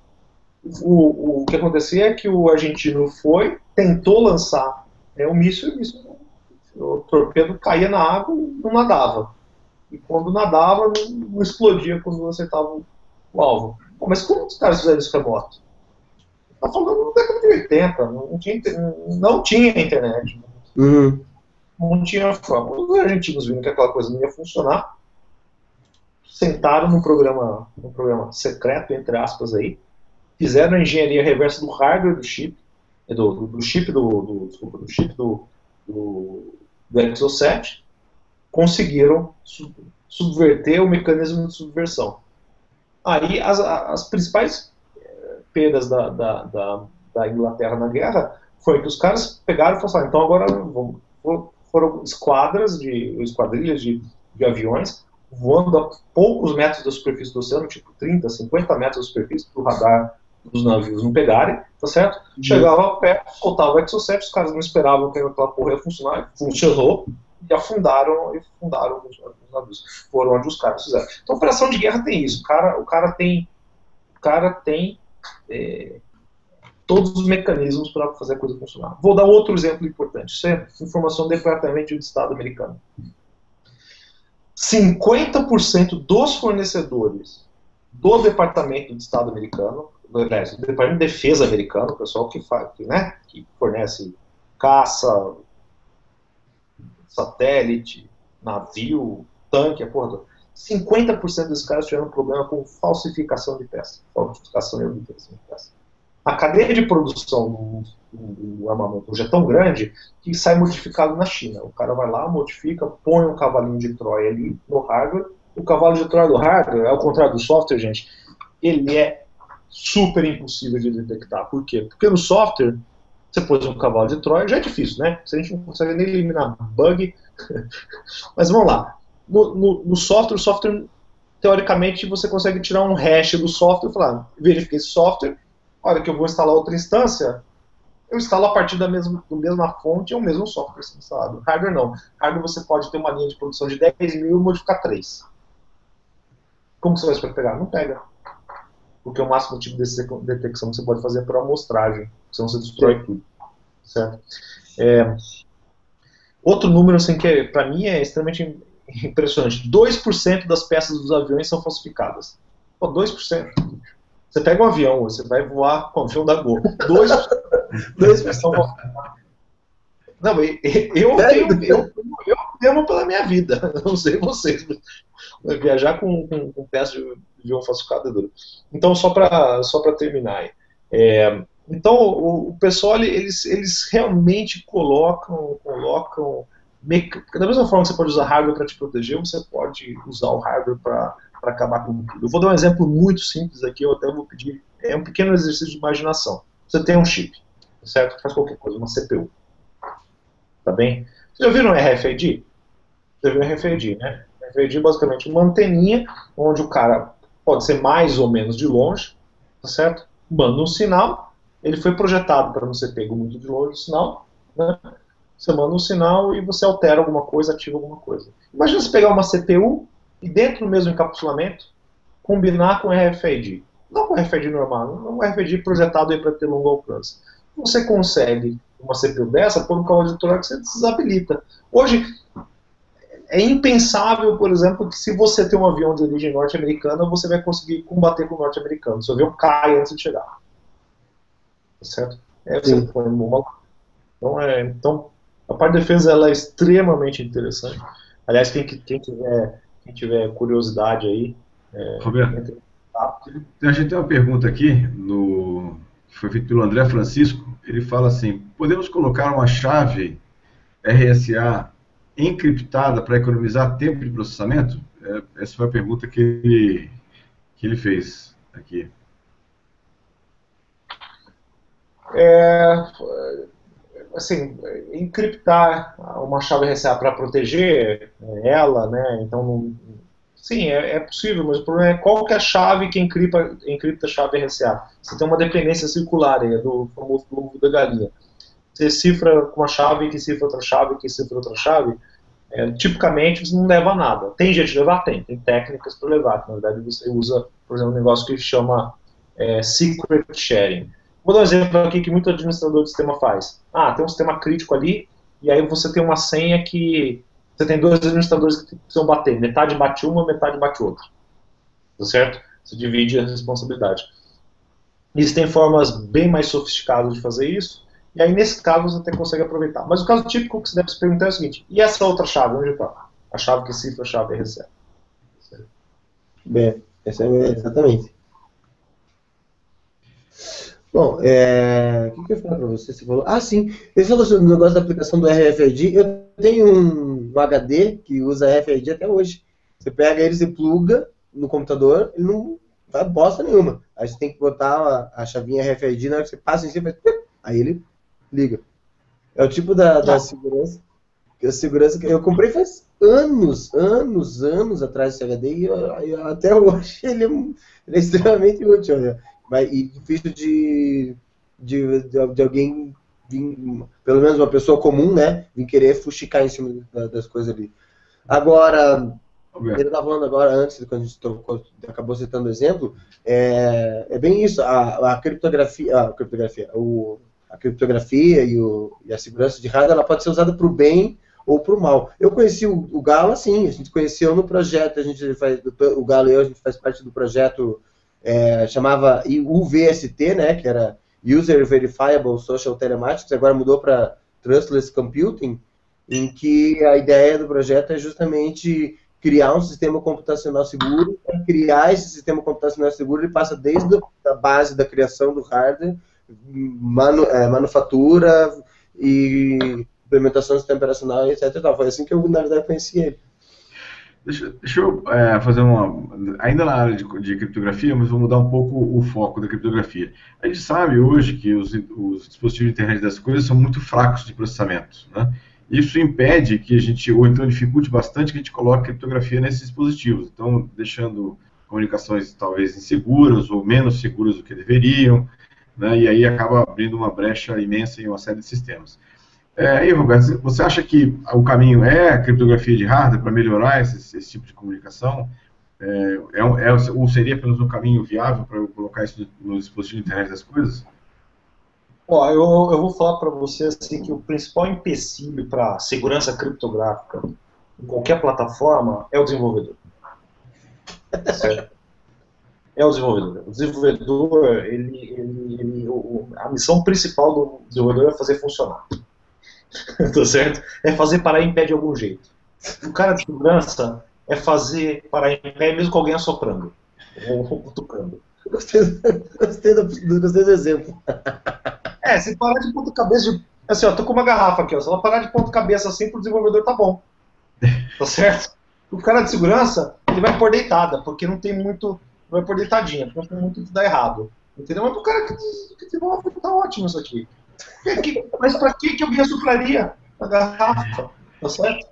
O, o que acontecia é que o argentino foi, tentou lançar é, o míssil, e o, míssil, o torpedo caía na água e não nadava. E quando nadava, não, não explodia quando você estava o alvo. Pô, mas como os caras fizeram isso remoto? Tá falando da década de 80, não tinha, não tinha internet. Uhum não tinha forma. Os argentinos viram que aquela coisa não ia funcionar, sentaram no programa, no programa secreto, entre aspas, aí, fizeram a engenharia reversa do hardware do chip, do, do, do chip do, do, desculpa, do chip do, do, do Exocet, conseguiram subverter o mecanismo de subversão. Aí as, as principais eh, perdas da, da, da, da, Inglaterra na guerra foi que os caras pegaram e falaram, assim, então agora vamos, foram esquadras, de, esquadrilhas de, de aviões voando a poucos metros da superfície do oceano, tipo 30, 50 metros da superfície, para o radar dos navios não pegarem, tá certo? Uhum. Chegava perto, soltava o Exocet, os caras não esperavam que aquela porra ia funcionar, funcionou, e afundaram, e afundaram os, os navios. Foram onde os caras fizeram. Então, operação de guerra tem isso. O cara, o cara tem, o cara tem é, todos os mecanismos para fazer a coisa funcionar. Vou dar outro exemplo importante. Isso é informação do Departamento de Estado americano. 50% dos fornecedores do Departamento de Estado americano, do, do Departamento de Defesa americano, o pessoal que, faz, que, né, que fornece caça, satélite, navio, tanque, a porra 50% desses caras tiveram problema com falsificação de peça. Falsificação e obtenção de peça. A cadeia de produção do, do, do, armamento hoje é tão grande que sai modificado na China. O cara vai lá, modifica, põe um cavalinho de Troia ali no hardware. O cavalo de Troia do hardware, ao contrário do software, gente, ele é super impossível de detectar. Por quê? Porque no software você pôs um cavalo de Troia, já é difícil, né? Se a gente não consegue nem eliminar bug. (laughs) Mas vamos lá. No, no, no, software, o software, teoricamente, você consegue tirar um hash do software e falar, verifiquei esse software, hora que eu vou instalar outra instância, eu instalo a partir da mesma, da mesma fonte e o mesmo software instalado. Hardware não. Hardware você pode ter uma linha de produção de 10 mil e modificar 3. Como você vai pegar? Não pega porque o máximo tipo de detecção que você pode fazer é por amostragem, senão você destrói tudo. Certo? É, outro número assim, que é, para mim é extremamente impressionante: 2% das peças dos aviões são falsificadas. Pô, 2%. Você pega um avião, você vai voar com o avião da Gol. 2%, 2 são falsificadas. Não, eu, eu, eu, eu temo pela minha vida, (laughs) não sei vocês. Viajar com, com, com peça de avião falsificado é duro. Então, só para só terminar. É, então, o, o pessoal, eles, eles realmente colocam, colocam da mesma forma que você pode usar hardware para te proteger, você pode usar o hardware para acabar com tudo. Eu vou dar um exemplo muito simples aqui, eu até vou pedir, é um pequeno exercício de imaginação. Você tem um chip, certo? Faz qualquer coisa, uma CPU. Tá bem? Já viram RFID? Você viu RFID, né? RFID é basicamente uma anteninha onde o cara pode ser mais ou menos de longe, tá certo? Manda um sinal, ele foi projetado para não ser pego muito de longe o sinal, né? Você manda um sinal e você altera alguma coisa, ativa alguma coisa. Imagina você pegar uma CPU e dentro do mesmo encapsulamento combinar com RFID. Não com RFID normal, não com RFID projetado para ter longo alcance. Você consegue uma CPU dessa por um cavalo de que você desabilita. Hoje, é impensável, por exemplo, que se você tem um avião de origem norte-americana, você vai conseguir combater com o norte-americano. Seu avião cai antes de chegar. Tá certo? É, você põe uma... então, é, então, a parte de defesa ela é extremamente interessante. Aliás, quem, quem, tiver, quem tiver curiosidade aí. É, Roberto, a gente tem uma pergunta aqui, no, que foi feita pelo André Francisco. Ele fala assim: podemos colocar uma chave RSA encriptada para economizar tempo de processamento? É, essa foi a pergunta que ele, que ele fez aqui. É, assim, encriptar uma chave RSA para proteger ela, né? Então, não, sim, é, é, possível, mas o problema é qual que é a chave que encripta, encripta a chave RSA. Você tem uma dependência circular aí, do famoso ovo da galinha você cifra com uma chave, que cifra outra chave, que cifra outra chave, é, tipicamente você não leva nada. Tem jeito de levar? Tem. Tem técnicas para levar. Na verdade, você usa, por exemplo, um negócio que chama é, secret sharing. Vou dar um exemplo aqui que muito administrador de sistema faz. Ah, tem um sistema crítico ali, e aí você tem uma senha que você tem dois administradores que precisam bater. Metade bate uma, metade bate outra. Tá certo? Você divide a responsabilidade. Existem formas bem mais sofisticadas de fazer isso, e aí, nesse caso, você até consegue aproveitar. Mas o caso típico que você deve se perguntar é o seguinte: e essa outra chave, onde está? A chave que cifra a chave recebe. Bem, essa é exatamente. Bom, é... o que eu ia falar para você? Você falou. Ah, sim. Sobre o negócio da aplicação do RFID. Eu tenho um HD que usa RFID até hoje. Você pega ele, você pluga no computador, ele não faz bosta nenhuma. Aí você tem que botar a, a chavinha RFID, na hora que você passa em cima, faz... (laughs) aí ele liga. É o tipo da, da segurança. A segurança que eu comprei faz anos, anos, anos atrás esse HD e eu, eu, até hoje (laughs) ele é, ele é extremamente útil. Né? E difícil de, de, de, de alguém vir, pelo menos uma pessoa comum, né, vir querer fuxicar em cima das coisas ali. Agora, ele estava falando agora, antes, quando a gente tocou, acabou citando o exemplo, é, é bem isso, a, a criptografia, a, criptografia o, a criptografia e, o, e, a segurança de hardware, ela pode ser usada para o bem ou para o mal. Eu conheci o, o, Galo assim, a gente conheceu no projeto, a gente faz, o Galo e eu, a gente faz parte do projeto, é, chamava UVST, né, que era User Verifiable Social Telematics, agora mudou para Trustless Computing, em que a ideia do projeto é justamente criar um sistema computacional seguro. Para criar esse sistema computacional seguro, ele passa desde a base da criação do hardware, manu, é, manufatura e implementação do sistema operacional, etc. Foi assim que eu, na verdade, conheci ele. Deixa, deixa eu é, fazer uma. Ainda na área de, de, criptografia, mas vou mudar um pouco o foco da criptografia. A gente sabe hoje que os, os dispositivos de internet das coisas são muito fracos de processamento. Né? Isso impede que a gente, ou então dificulte bastante que a gente coloque criptografia nesses dispositivos. Então, deixando comunicações talvez inseguras ou menos seguras do que deveriam, né? e aí acaba abrindo uma brecha imensa em uma série de sistemas. É, aí, Roberto, você acha que o caminho é a criptografia de hardware para melhorar esse, esse, tipo de comunicação? É, é, é, ou seria apenas um caminho viável para colocar isso no dispositivo de internet das coisas? Ó, eu, eu vou falar para você assim, que o principal empecilho para segurança criptográfica em qualquer plataforma é o desenvolvedor. Certo? É o desenvolvedor. O desenvolvedor, ele, ele, ele, a missão principal do desenvolvedor é fazer funcionar. (laughs) tá certo? É fazer parar em pé de algum jeito. O cara de segurança é fazer parar em pé mesmo com alguém assoprando ou cutucando. Gostei, (laughs) gostei, do, gostei do exemplo. É, se parar de ponta cabeça de. Assim, ó, tô com uma garrafa aqui, ó. Se ela parar de ponta cabeça assim pro desenvolvedor, tá bom. Tá certo? O cara de segurança, ele vai pôr deitada, porque não tem muito. Vai pôr deitadinha, porque não tem muito que dar errado. Entendeu? Mas o cara que, que desenvolve, tá ótimo isso aqui. Mas para que, que alguém assupraria a garrafa? Tá certo?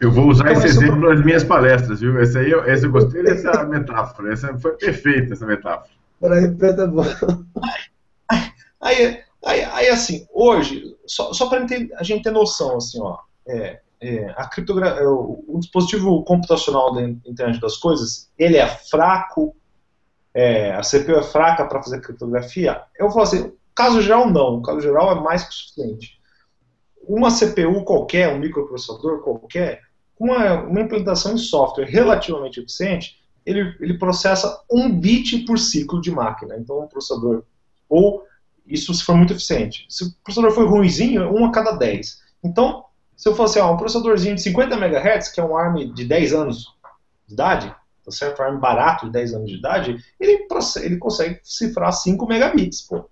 Eu vou usar então, esse exemplo nas minhas palestras, viu? Esse aí, esse eu gostei dessa (laughs) metáfora. Essa foi perfeita, essa metáfora. Para repeta bom. Aí, aí, aí, assim, hoje, só, só para a gente ter noção, assim, ó, é, é, a criptografia, é, o, o, dispositivo computacional da internet das coisas, ele é fraco, é, a CPU é fraca para fazer criptografia. Eu vou falar assim, Caso geral, não. Caso geral é mais que suficiente. Uma CPU qualquer, um microprocessador qualquer, uma, uma implementação em software relativamente eficiente, ele, ele processa um bit por ciclo de máquina. Então, um processador, ou isso se for muito eficiente. Se o processador for ruimzinho, é um a cada 10. Então, se eu fosse assim, um processadorzinho de 50 MHz, que é um ARM de 10 anos de idade, tá certo? Um ARM barato de 10 anos de idade, ele, ele consegue cifrar 5 megabits, pô.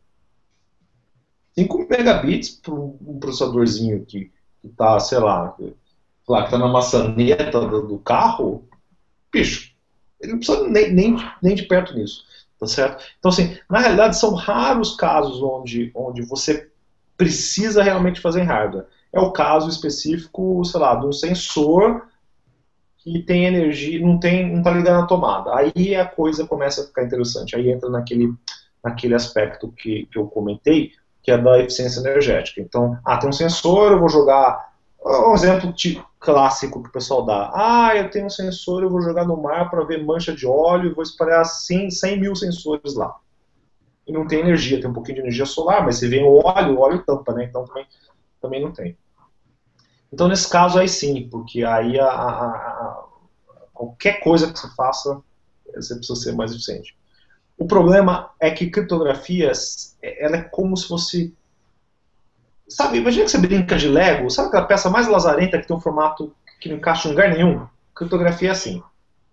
5 megabits para um processadorzinho que está, sei lá, lá que está na maçaneta do, do, carro, bicho, ele não precisa nem, nem, nem de perto nisso, tá certo? Então, assim, na realidade são raros casos onde, onde você precisa realmente fazer hardware. É o caso específico, sei lá, de um sensor que tem energia, não tem, não está ligado na tomada. Aí a coisa começa a ficar interessante. Aí entra naquele, naquele aspecto que, que eu comentei, que é da eficiência energética. Então, ah, tem um sensor, eu vou jogar. Um exemplo clássico que o pessoal dá. Ah, eu tenho um sensor, eu vou jogar no mar para ver mancha de óleo vou espalhar 100, 100 mil sensores lá. E não tem energia, tem um pouquinho de energia solar, mas se vem o óleo, o óleo tampa, né? Então também, também não tem. Então, nesse caso, aí sim, porque aí a, a, a, qualquer coisa que você faça, você precisa ser mais eficiente. O problema é que criptografias, ela é como se fosse. Sabe, imagina que você brinca de Lego, sabe aquela peça mais lazarenta que tem um formato que não encaixa em lugar nenhum? Criptografia é assim.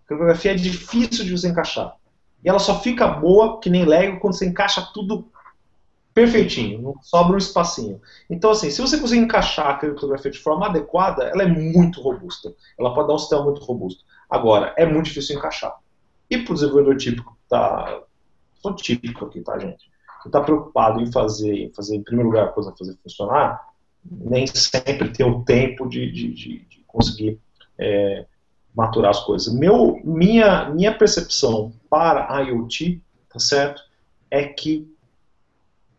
Criptografia é difícil de você encaixar. E ela só fica boa, que nem Lego, quando você encaixa tudo perfeitinho, não sobra um espacinho. Então, assim, se você conseguir encaixar a criptografia de forma adequada, ela é muito robusta. Ela pode dar um sistema muito robusto. Agora, é muito difícil encaixar. E para o desenvolvedor típico, tá, sou típico aqui, tá, gente? Que está preocupado em fazer, em fazer, em primeiro lugar, a coisa fazer funcionar, nem sempre tem o tempo de, de, de, de conseguir é, maturar as coisas. Meu, minha, minha percepção para IoT, tá certo, é que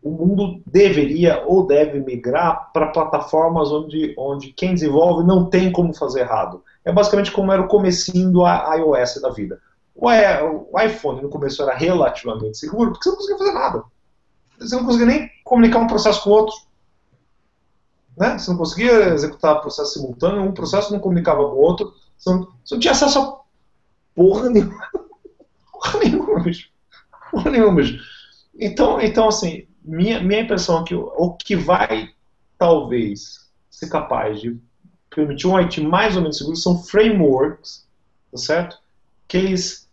o mundo deveria ou deve migrar para plataformas onde, onde quem desenvolve não tem como fazer errado. É basicamente como era o comecinho do iOS da vida. O, iPhone no começo era relativamente seguro porque você não conseguia fazer nada. Você não conseguia nem comunicar um processo com o outro. Né? Você não conseguia executar processo simultâneo, um processo não comunicava com o outro, você não, você não tinha acesso a porra nenhuma. (laughs) Porra nenhuma, bicho. Porra nenhuma, bicho. Então, então assim, minha, minha impressão é que o, o que vai, talvez, ser capaz de permitir um IT mais ou menos seguro são frameworks, tá certo? Que eles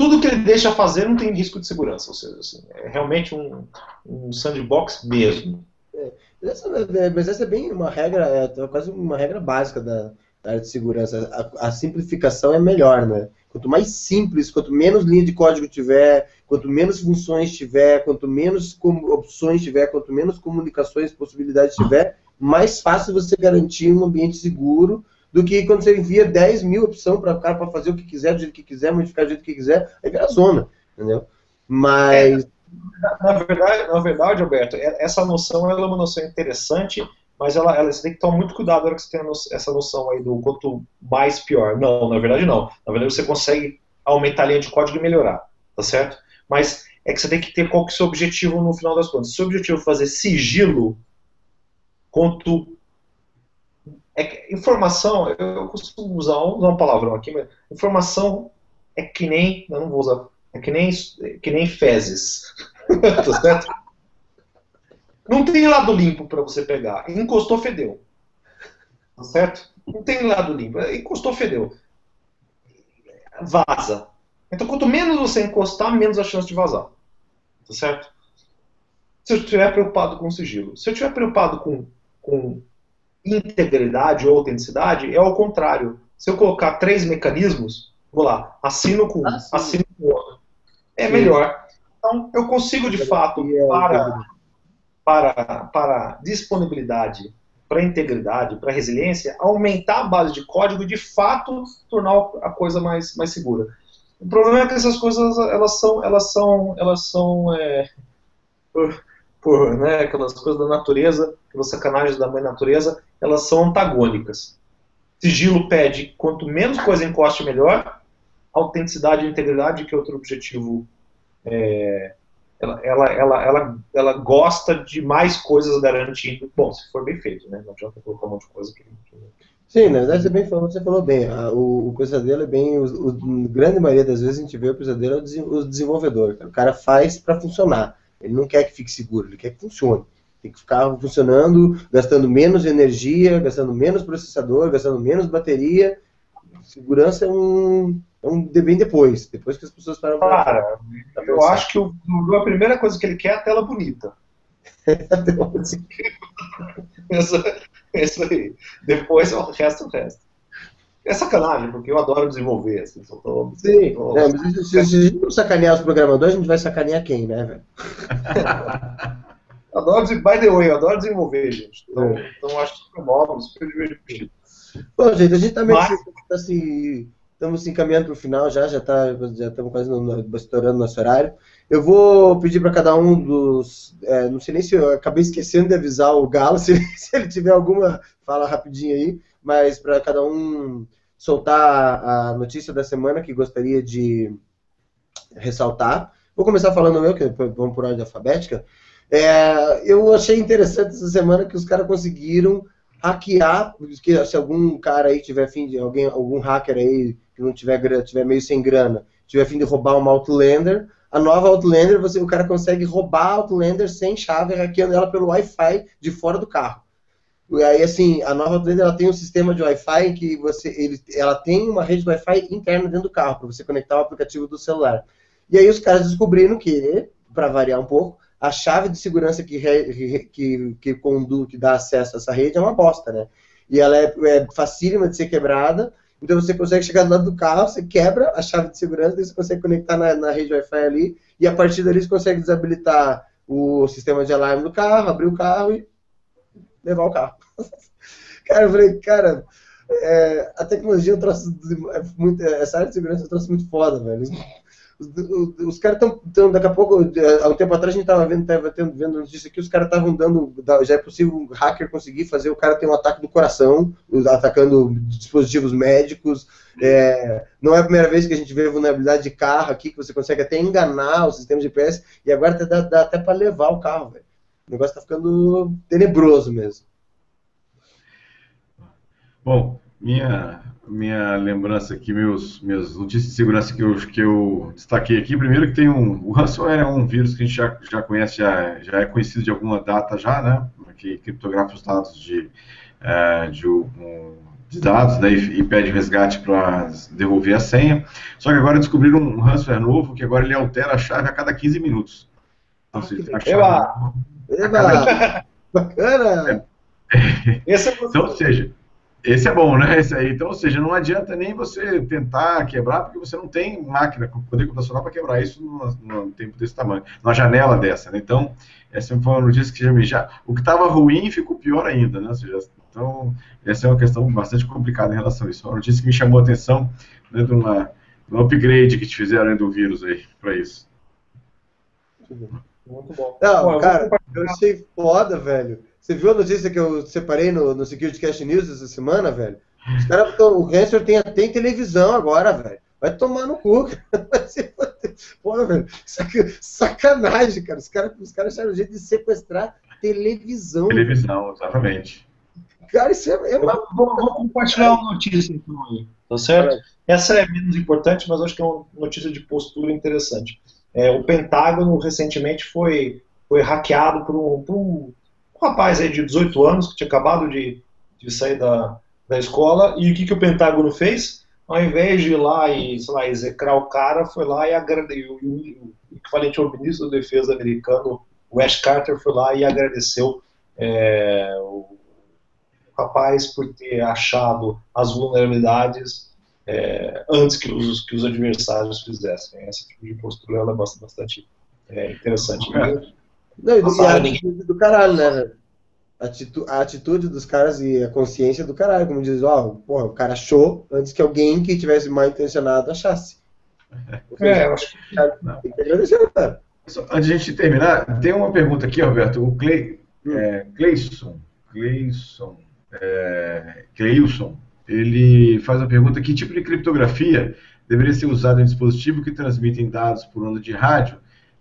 tudo que ele deixa fazer não tem risco de segurança, ou seja, assim, é realmente um, um sandbox mesmo. É, é, mas essa é bem uma regra, é quase uma regra básica da, da área de segurança. A, a, simplificação é melhor, né? Quanto mais simples, quanto menos linha de código tiver, quanto menos funções tiver, quanto menos opções tiver, quanto menos comunicações, possibilidades tiver, mais fácil você garantir um ambiente seguro do que quando você envia 10 mil opções para o cara para fazer o que quiser, do jeito que quiser, modificar do jeito que quiser, aí vira zona, entendeu? Mas... É, na, verdade, na verdade, Alberto, é, essa noção é uma noção interessante, mas ela, ela, você tem que tomar muito cuidado na hora que você tem essa noção aí do quanto mais pior. Não, na verdade não. Na verdade você consegue aumentar a linha de código e melhorar, tá certo? Mas é que você tem que ter qual que é o seu objetivo no final das contas. Se o seu objetivo é fazer sigilo, quanto é informação, eu costumo usar, usar um palavrão aqui, mas informação é que nem, eu não vou usar, é que nem, é que nem fezes, (laughs) tá certo? Não tem lado limpo para você pegar. Encostou, fedeu. Tá certo? Não tem lado limpo. Encostou, fedeu. Vaza. Então, quanto menos você encostar, menos a chance de vazar. Tá certo? Se eu estiver preocupado com sigilo. Se eu estiver preocupado com, com integridade ou autenticidade, é ao contrário. Se eu colocar três mecanismos, vou lá, assino com um, ah, assino com outro, é sim. melhor. Então, eu consigo, de fato, para, para, para disponibilidade, para integridade, para resiliência, aumentar a base de código e, de fato, tornar a coisa mais, mais segura. O problema é que essas coisas, elas são, elas são, elas são, é, por, por né, aquelas coisas da natureza, aquelas sacanagens da mãe natureza, elas são antagônicas. Sigilo pede quanto menos coisa encoste, melhor. Autenticidade e integridade, que é outro objetivo, é, ela, ela, ela, ela, ela gosta de mais coisas garantindo. Bom, se for bem feito, né? Não adianta colocar um monte de coisa que. Sim, na verdade você, bem falou, você falou bem. o, o pesadelo é bem. O, o, grande maioria das vezes a gente vê o pesadelo é o desenvolvedor. O cara faz para funcionar. Ele não quer que fique seguro, ele quer que funcione. Tem que ficar funcionando, gastando menos energia, gastando menos processador, gastando menos bateria. Segurança é um, é um bem depois, depois que as pessoas param para. Cara, eu acho que o, a primeira coisa que ele quer é a tela bonita. (laughs) isso, aí. Depois o resto, o resto. É sacanagem, porque eu adoro desenvolver. Assim, tô, Sim, tô... É, mas se, se, a gente não sacanear os programadores, a gente vai sacanear quem, né, velho? (laughs) Adoro, by the way, eu adoro desenvolver, gente. Então, é. então acho super móvel, super divertido. Bom, gente, a gente também tá Mas... está se, estamos se encaminhando para o final já, já tá, já estamos quase no, estourando nosso horário. Eu vou pedir para cada um dos, é, não sei nem se eu acabei esquecendo de avisar o Galo, (laughs) se, se ele tiver alguma fala rapidinho aí, mas para cada um soltar a notícia da semana que gostaria de ressaltar. Vou começar falando eu, que vamos por ordem alfabética. É, eu achei interessante essa semana que os caras conseguiram hackear, que se algum cara aí tiver fim de alguém, algum hacker aí que não tiver tiver meio sem grana, tiver fim de roubar uma Outlander, a nova Outlander, você, o cara consegue roubar a Outlander sem chave, hackeando ela pelo Wi-Fi de fora do carro. E aí, assim, a nova Outlander ela tem um sistema de Wi-Fi que você, ele, ela tem uma rede de Wi-Fi interna dentro do carro, para você conectar o aplicativo do celular. E aí os caras descobriram que, para variar um pouco, a chave de segurança que, que, que, conduz, que dá acesso a essa rede é uma bosta, né? E ela é, é facílima de ser quebrada, Então você consegue chegar do lado do carro, você quebra a chave de segurança, você consegue conectar na, na rede Wi-Fi ali, e a partir dali você consegue desabilitar o sistema de alarme do carro, abrir o carro e levar o carro. (laughs) cara, eu falei, cara, é, a tecnologia é um troço é muito, essa área de segurança é um troço muito foda, velho. Os, caras estão, daqui a pouco, há um tempo atrás a gente estava vendo, tava tendo, vendo notícia aqui, os caras estavam dando, já é possível um hacker conseguir fazer o cara ter um ataque do coração, atacando dispositivos médicos. É, não é a primeira vez que a gente vê vulnerabilidade de carro aqui, que você consegue até enganar o sistema de GPS, e agora dá, dá até para levar o carro, velho. O negócio está ficando tenebroso mesmo. Bom, minha, minha lembrança aqui, meus, minhas notícias de segurança que eu, que eu destaquei aqui. Primeiro que tem um. O ransomware é um vírus que a gente já, já conhece, já, já é conhecido de alguma data já, né? Que criptografa os dados de, é, de, um, de, dados né, e, e pede resgate para devolver a senha. Só que agora descobriram um ransomware novo que agora ele altera a chave a cada 15 minutos. Então, ah, a chave, Eba! (laughs) Eba! Bacana! (laughs) É. Esse é então, ou seja, esse é bom, né? Esse aí. Então, ou seja, não adianta nem você tentar quebrar, porque você não tem máquina com poder computacional para quebrar isso num, tempo desse tamanho, numa janela dessa. Né? Então, essa foi uma notícia que já me já. O que estava ruim ficou pior ainda, né? Ou seja, então, essa é uma questão bastante complicada em relação a isso. Uma notícia que me chamou a atenção né, de, uma, de um upgrade que te fizeram do vírus aí para isso. Muito bom. Não, cara, eu achei foda, velho você viu a notícia que eu separei no, no Security Cash News essa semana, velho? Os caras, o Ransomware tem, tem televisão agora, velho. Vai tomar no cu, (laughs) cara. Porra, velho. Sacanagem, cara. Os caras os cara acharam um jeito de sequestrar televisão. Televisão, exatamente. Cara, isso é, é uma. Vou, vou, compartilhar uma notícia então aí, tá certo? É. Essa é menos importante, mas acho que é uma notícia de postura interessante. É, o Pentágono recentemente foi, foi hackeado por um, por um um rapaz aí de 18 anos que tinha acabado de, de sair da, da escola, e o que, que o Pentágono fez? Ao invés de ir lá e, sei lá, execrar o cara, foi lá e agradeceu. O equivalente ao ministro da Defesa americano, o Ash Carter, foi lá e agradeceu é, o rapaz por ter achado as vulnerabilidades é, antes que os, que os adversários fizessem. Esse tipo de postura ela é bastante é, interessante. É. Não, e, do, a atitude do caralho, né? A atitude dos caras e a consciência do caralho, como diz, ó, porra, o cara achou antes que alguém que tivesse mal intencionado achasse. É, eu acho que. Tem que agradecer, cara. Antes de a gente terminar, tem uma pergunta aqui, Roberto. O Clay, hum. é, Cleison, Cleison, é, Cleilson, ele faz a pergunta: que tipo de criptografia deveria ser usada em dispositivos que transmitem dados por onda de rádio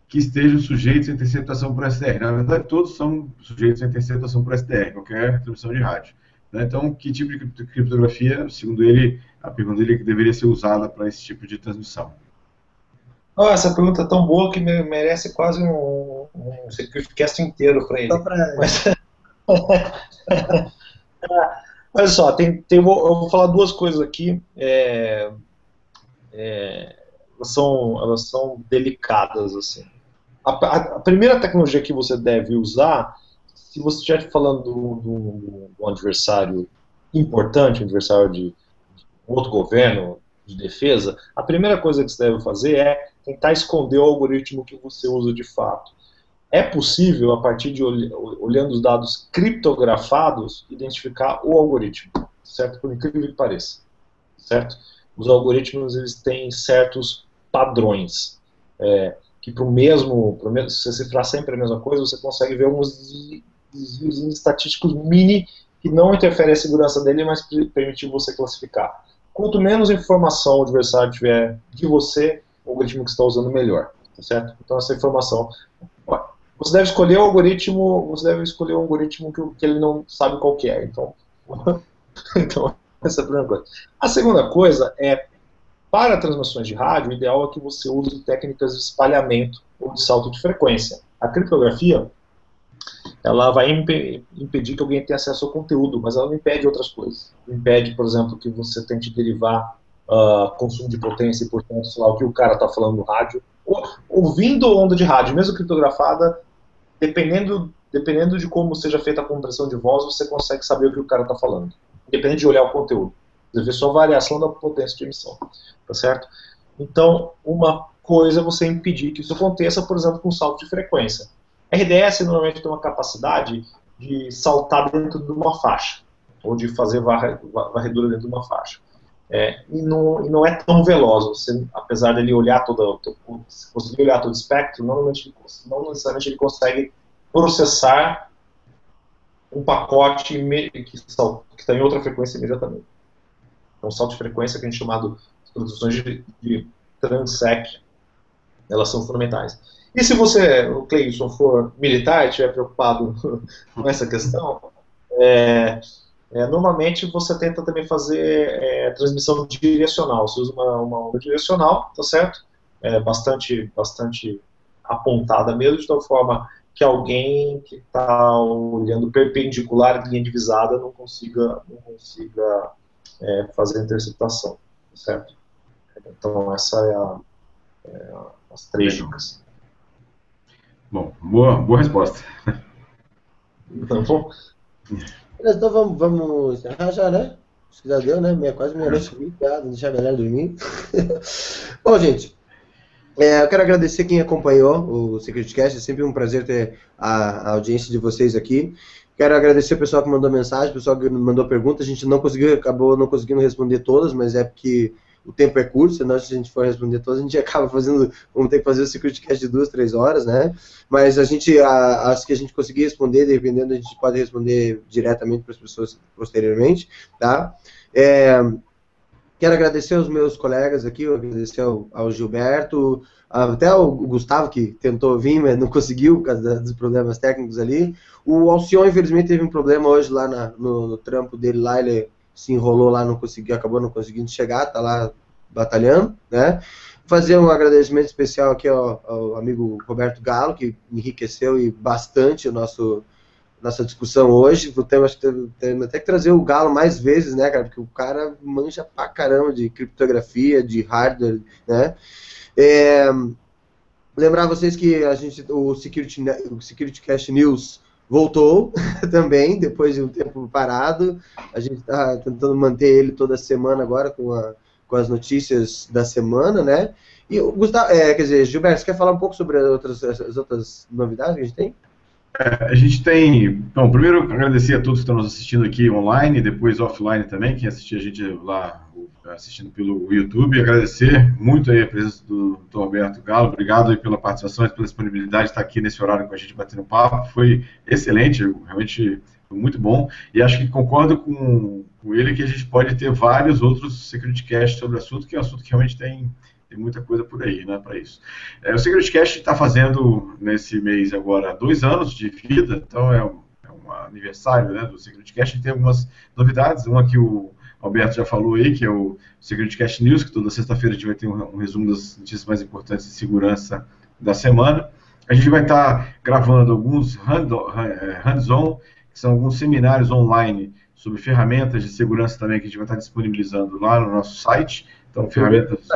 que estejam sujeitos à interceptação por SDR. Na verdade, todos são sujeitos à interceptação por SDR, qualquer transmissão de rádio. Né? Então, que tipo de criptografia, segundo ele, a pergunta dele é que deveria ser usada para esse tipo de transmissão? Oh, essa pergunta é tão boa que merece quase um, um security inteiro para ele. Mas, (laughs) olha só, tem, tem, eu vou falar duas coisas aqui. É, é, elas, são, elas são delicadas, assim a, a, primeira tecnologia que você deve usar, se você estiver falando de um adversário importante, um adversário de, de outro governo, de defesa, a primeira coisa que você deve fazer é tentar esconder o algoritmo que você usa de fato. É possível, a partir de olhando os dados criptografados, identificar o algoritmo, certo? Por incrível que pareça, certo? Os algoritmos eles têm certos padrões. É, que para o mesmo, mesmo, se você cifrar sempre a mesma coisa, você consegue ver alguns desvios estatísticos mini que não interferem a segurança dele, mas permitem você classificar. Quanto menos informação o adversário tiver de você, o algoritmo que está usando melhor, tá certo? Então essa informação, você deve escolher o algoritmo, você deve escolher um algoritmo que, que ele não sabe qual que é. Então, (laughs) então essa é a primeira coisa. A segunda coisa é para transmissões de rádio, o ideal é que você use técnicas de espalhamento ou de salto de frequência. A criptografia, ela vai imp impedir que alguém tenha acesso ao conteúdo, mas ela não impede outras coisas. Impede, por exemplo, que você tente derivar uh, consumo de potência e, portanto, sei lá, o que o cara está falando no rádio. Ou, ouvindo onda de rádio, mesmo criptografada, dependendo, dependendo de como seja feita a compressão de voz, você consegue saber o que o cara está falando, independente de olhar o conteúdo. Você vê só variação da potência de emissão, tá certo? Então, uma coisa é você impedir que isso aconteça, por exemplo, com salto de frequência. RDS normalmente tem uma capacidade de saltar dentro de uma faixa, ou de fazer varredura dentro de uma faixa. É, e, não, e, não, é tão veloz, você, apesar dele olhar todo, conseguir olhar todo o espectro, não, não necessariamente ele consegue processar um pacote que está em outra frequência imediatamente. Então, salto de frequência que a gente chamado as produções de, de transec, elas são fundamentais. E se você, o Cleison, for militar e estiver preocupado (laughs) com essa questão, é, é, normalmente você tenta também fazer é, transmissão direcional. Você usa uma, uma onda direcional, tá certo? É, bastante, bastante apontada mesmo, de tal forma que alguém que está olhando perpendicular linha divisada não consiga, não consiga é, fazer a interceptação, certo? Então essa é, a, é as três dicas. Bom, boa, boa resposta. Então, bom. Então vamos, vamos encerrar já, né? Que já deu, né? Meia, quase meia-noite e deixar a galera dormir. (laughs) bom, gente, é, eu quero agradecer quem acompanhou o SecurityCast, é sempre um prazer ter a, a, audiência de vocês aqui. Quero agradecer o pessoal que mandou mensagem, o pessoal que mandou perguntas. A gente não conseguiu, acabou não conseguindo responder todas, mas é porque o tempo é curto, senão se a gente for responder todas, a gente (laughs) acaba fazendo, vamos ter que fazer o SecurityCast de duas, três horas, né? Mas a gente, a, as que a gente conseguir responder, dependendo, a gente pode responder diretamente para as pessoas posteriormente, tá? É, Quero agradecer aos meus colegas aqui, agradecer ao, ao, Gilberto, até ao Gustavo, que tentou vir, mas não conseguiu por causa dos problemas técnicos ali. O Alcion, infelizmente, teve um problema hoje lá na, no, no, trampo dele, lá ele se enrolou lá, não conseguiu, acabou não conseguindo chegar, tá lá batalhando, né? Fazer um agradecimento especial aqui ao, ao amigo Roberto Galo, que enriqueceu e bastante o nosso nossa discussão hoje. Temos, temos até que trazer o Galo mais vezes, né, cara? Porque o cara manja pra caramba de criptografia, de hardware, né? É, lembrar vocês que a gente, o Security, o Security Cash News voltou (laughs) também, depois de um tempo parado. A gente está tentando manter ele toda semana agora com, a, com as notícias da semana, né? E o Gustavo, é, quer dizer, Gilberto, você quer falar um pouco sobre as outras, as outras novidades que a gente tem? É, a gente tem. Bom, primeiro agradecer a todos que estão nos assistindo aqui online, depois offline também, quem assistiu a gente lá assistindo pelo YouTube. Agradecer muito aí a presença do Dr. Roberto Galo. Obrigado aí pela participação e pela disponibilidade de estar aqui nesse horário com a gente batendo papo. Foi excelente, realmente muito bom. E acho que concordo com, com ele que a gente pode ter vários outros Security Cast sobre o assunto, que é um assunto que realmente tem tem muita coisa por aí, né, para isso. É, o SecurityCast está fazendo, nesse mês agora, dois anos de vida, então é um, é um aniversário né, do SecurityCast, e tem algumas novidades, uma que o Alberto já falou aí, que é o SecurityCast News, que toda sexta-feira a gente vai ter um, um, resumo das notícias mais importantes de segurança da semana. A gente vai estar tá gravando alguns é, hands-on, que são alguns seminários online sobre ferramentas de segurança também que a gente vai estar tá disponibilizando lá no nosso site. Então, ferramentas de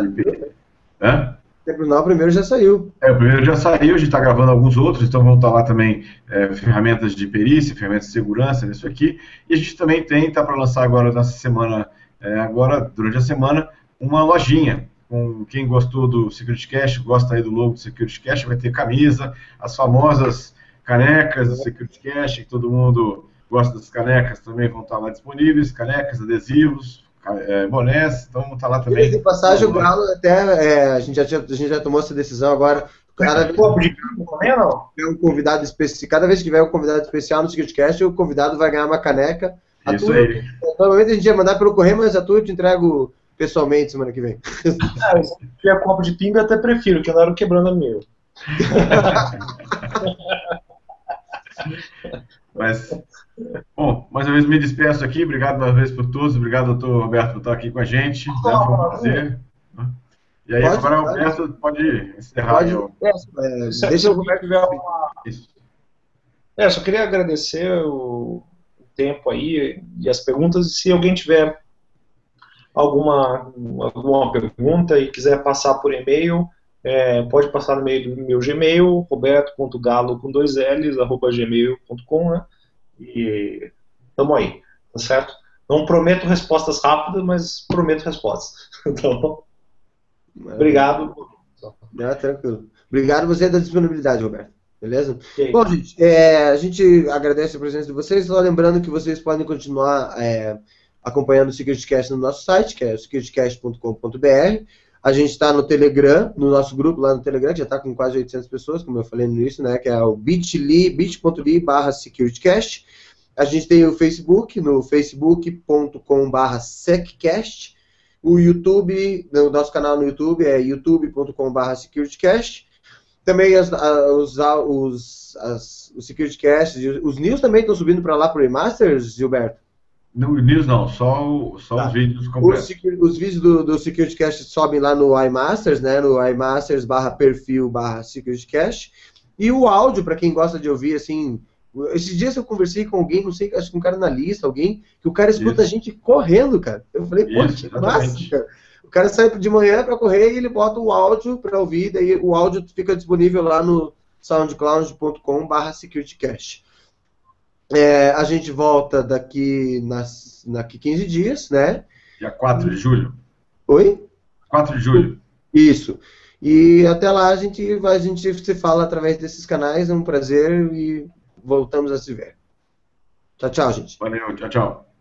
Não, o primeiro já saiu. É, o primeiro já saiu, a gente está gravando alguns outros, então vão estar lá também é, ferramentas de perícia, ferramentas de segurança nisso aqui. E a gente também tem, está para lançar agora nessa semana, é, agora, durante a semana, uma lojinha. Com quem gostou do Security Cash, gosta aí do logo do Security Cash, vai ter camisa, as famosas canecas do Security Cash, que todo mundo gosta das canecas também vão estar lá disponíveis, canecas, adesivos, é, bonés, então tá lá também. De passagem, o Galo até, é, a, gente já tinha, a gente já tomou essa decisão agora. Cada vez copo de também não? É um convidado especial. Cada vez que tiver um convidado especial no SecurityCast, o convidado vai ganhar uma caneca. A Isso tua, aí. Normalmente a gente ia mandar pelo correio, mas a tua eu te entrego pessoalmente semana que vem. Ah, se tiver copo de pinga, até prefiro, que andaram quebrando a (laughs) meu. (laughs) mas Bom, mais uma vez me despeço aqui. Obrigado mais uma vez por todos. Obrigado, doutor Roberto, por estar aqui com a gente. Né? Foi um prazer. E aí, pode, agora o Roberto pode encerrar. Pode, eu... é, deixa eu tiver uma... É, só queria agradecer o tempo aí e as perguntas. E se alguém tiver alguma, alguma pergunta e quiser passar por e-mail, é, pode passar no e-mail do meu Gmail, roberto.galo com dois L's, arroba gmail.com, né? E estamos aí, tá certo? Não prometo respostas rápidas, mas prometo respostas. (laughs) Então, obrigado. É, tranquilo. Obrigado você da disponibilidade, Roberto. Beleza? Bom, gente, é, a gente agradece a presença de vocês. Só lembrando que vocês podem continuar é, acompanhando o SecurityCast no nosso site, que é securitycast.com.br. A gente está no Telegram, no nosso grupo lá no Telegram, já está com quase 800 pessoas, como eu falei no início, né, que é o bit.ly, bit.ly barra securitycast. A gente tem o Facebook, no facebook.com barra seccast. O YouTube, o nosso canal no YouTube é youtube.com barra securitycast. Também as, os, os, as, os securitycasts, os news também estão subindo para lá para o Remasters, Gilberto? No News não, só, só tá. os vídeos completos. Os, os vídeos do, do SecurityCast sobem lá no iMasters, né? No iMasters barra perfil barra SecurityCast. E o áudio, para quem gosta de ouvir, assim. Esses dias eu conversei com alguém, não sei, acho que um cara na lista, alguém, que o cara escuta Isso. a gente correndo, cara. Eu falei, pô, Isso, que massa, cara. O cara sai de manhã para correr e ele bota o áudio para ouvir, daí o áudio fica disponível lá no soundcloud.com barra SecurityCast. É, a gente volta daqui, nas, daqui 15 dias, né? Dia 4 de julho. Oi? 4 de julho. Isso. E até lá a gente, a gente se fala através desses canais. É um prazer e voltamos a se ver. Tchau, tchau, gente. Valeu, tchau, tchau.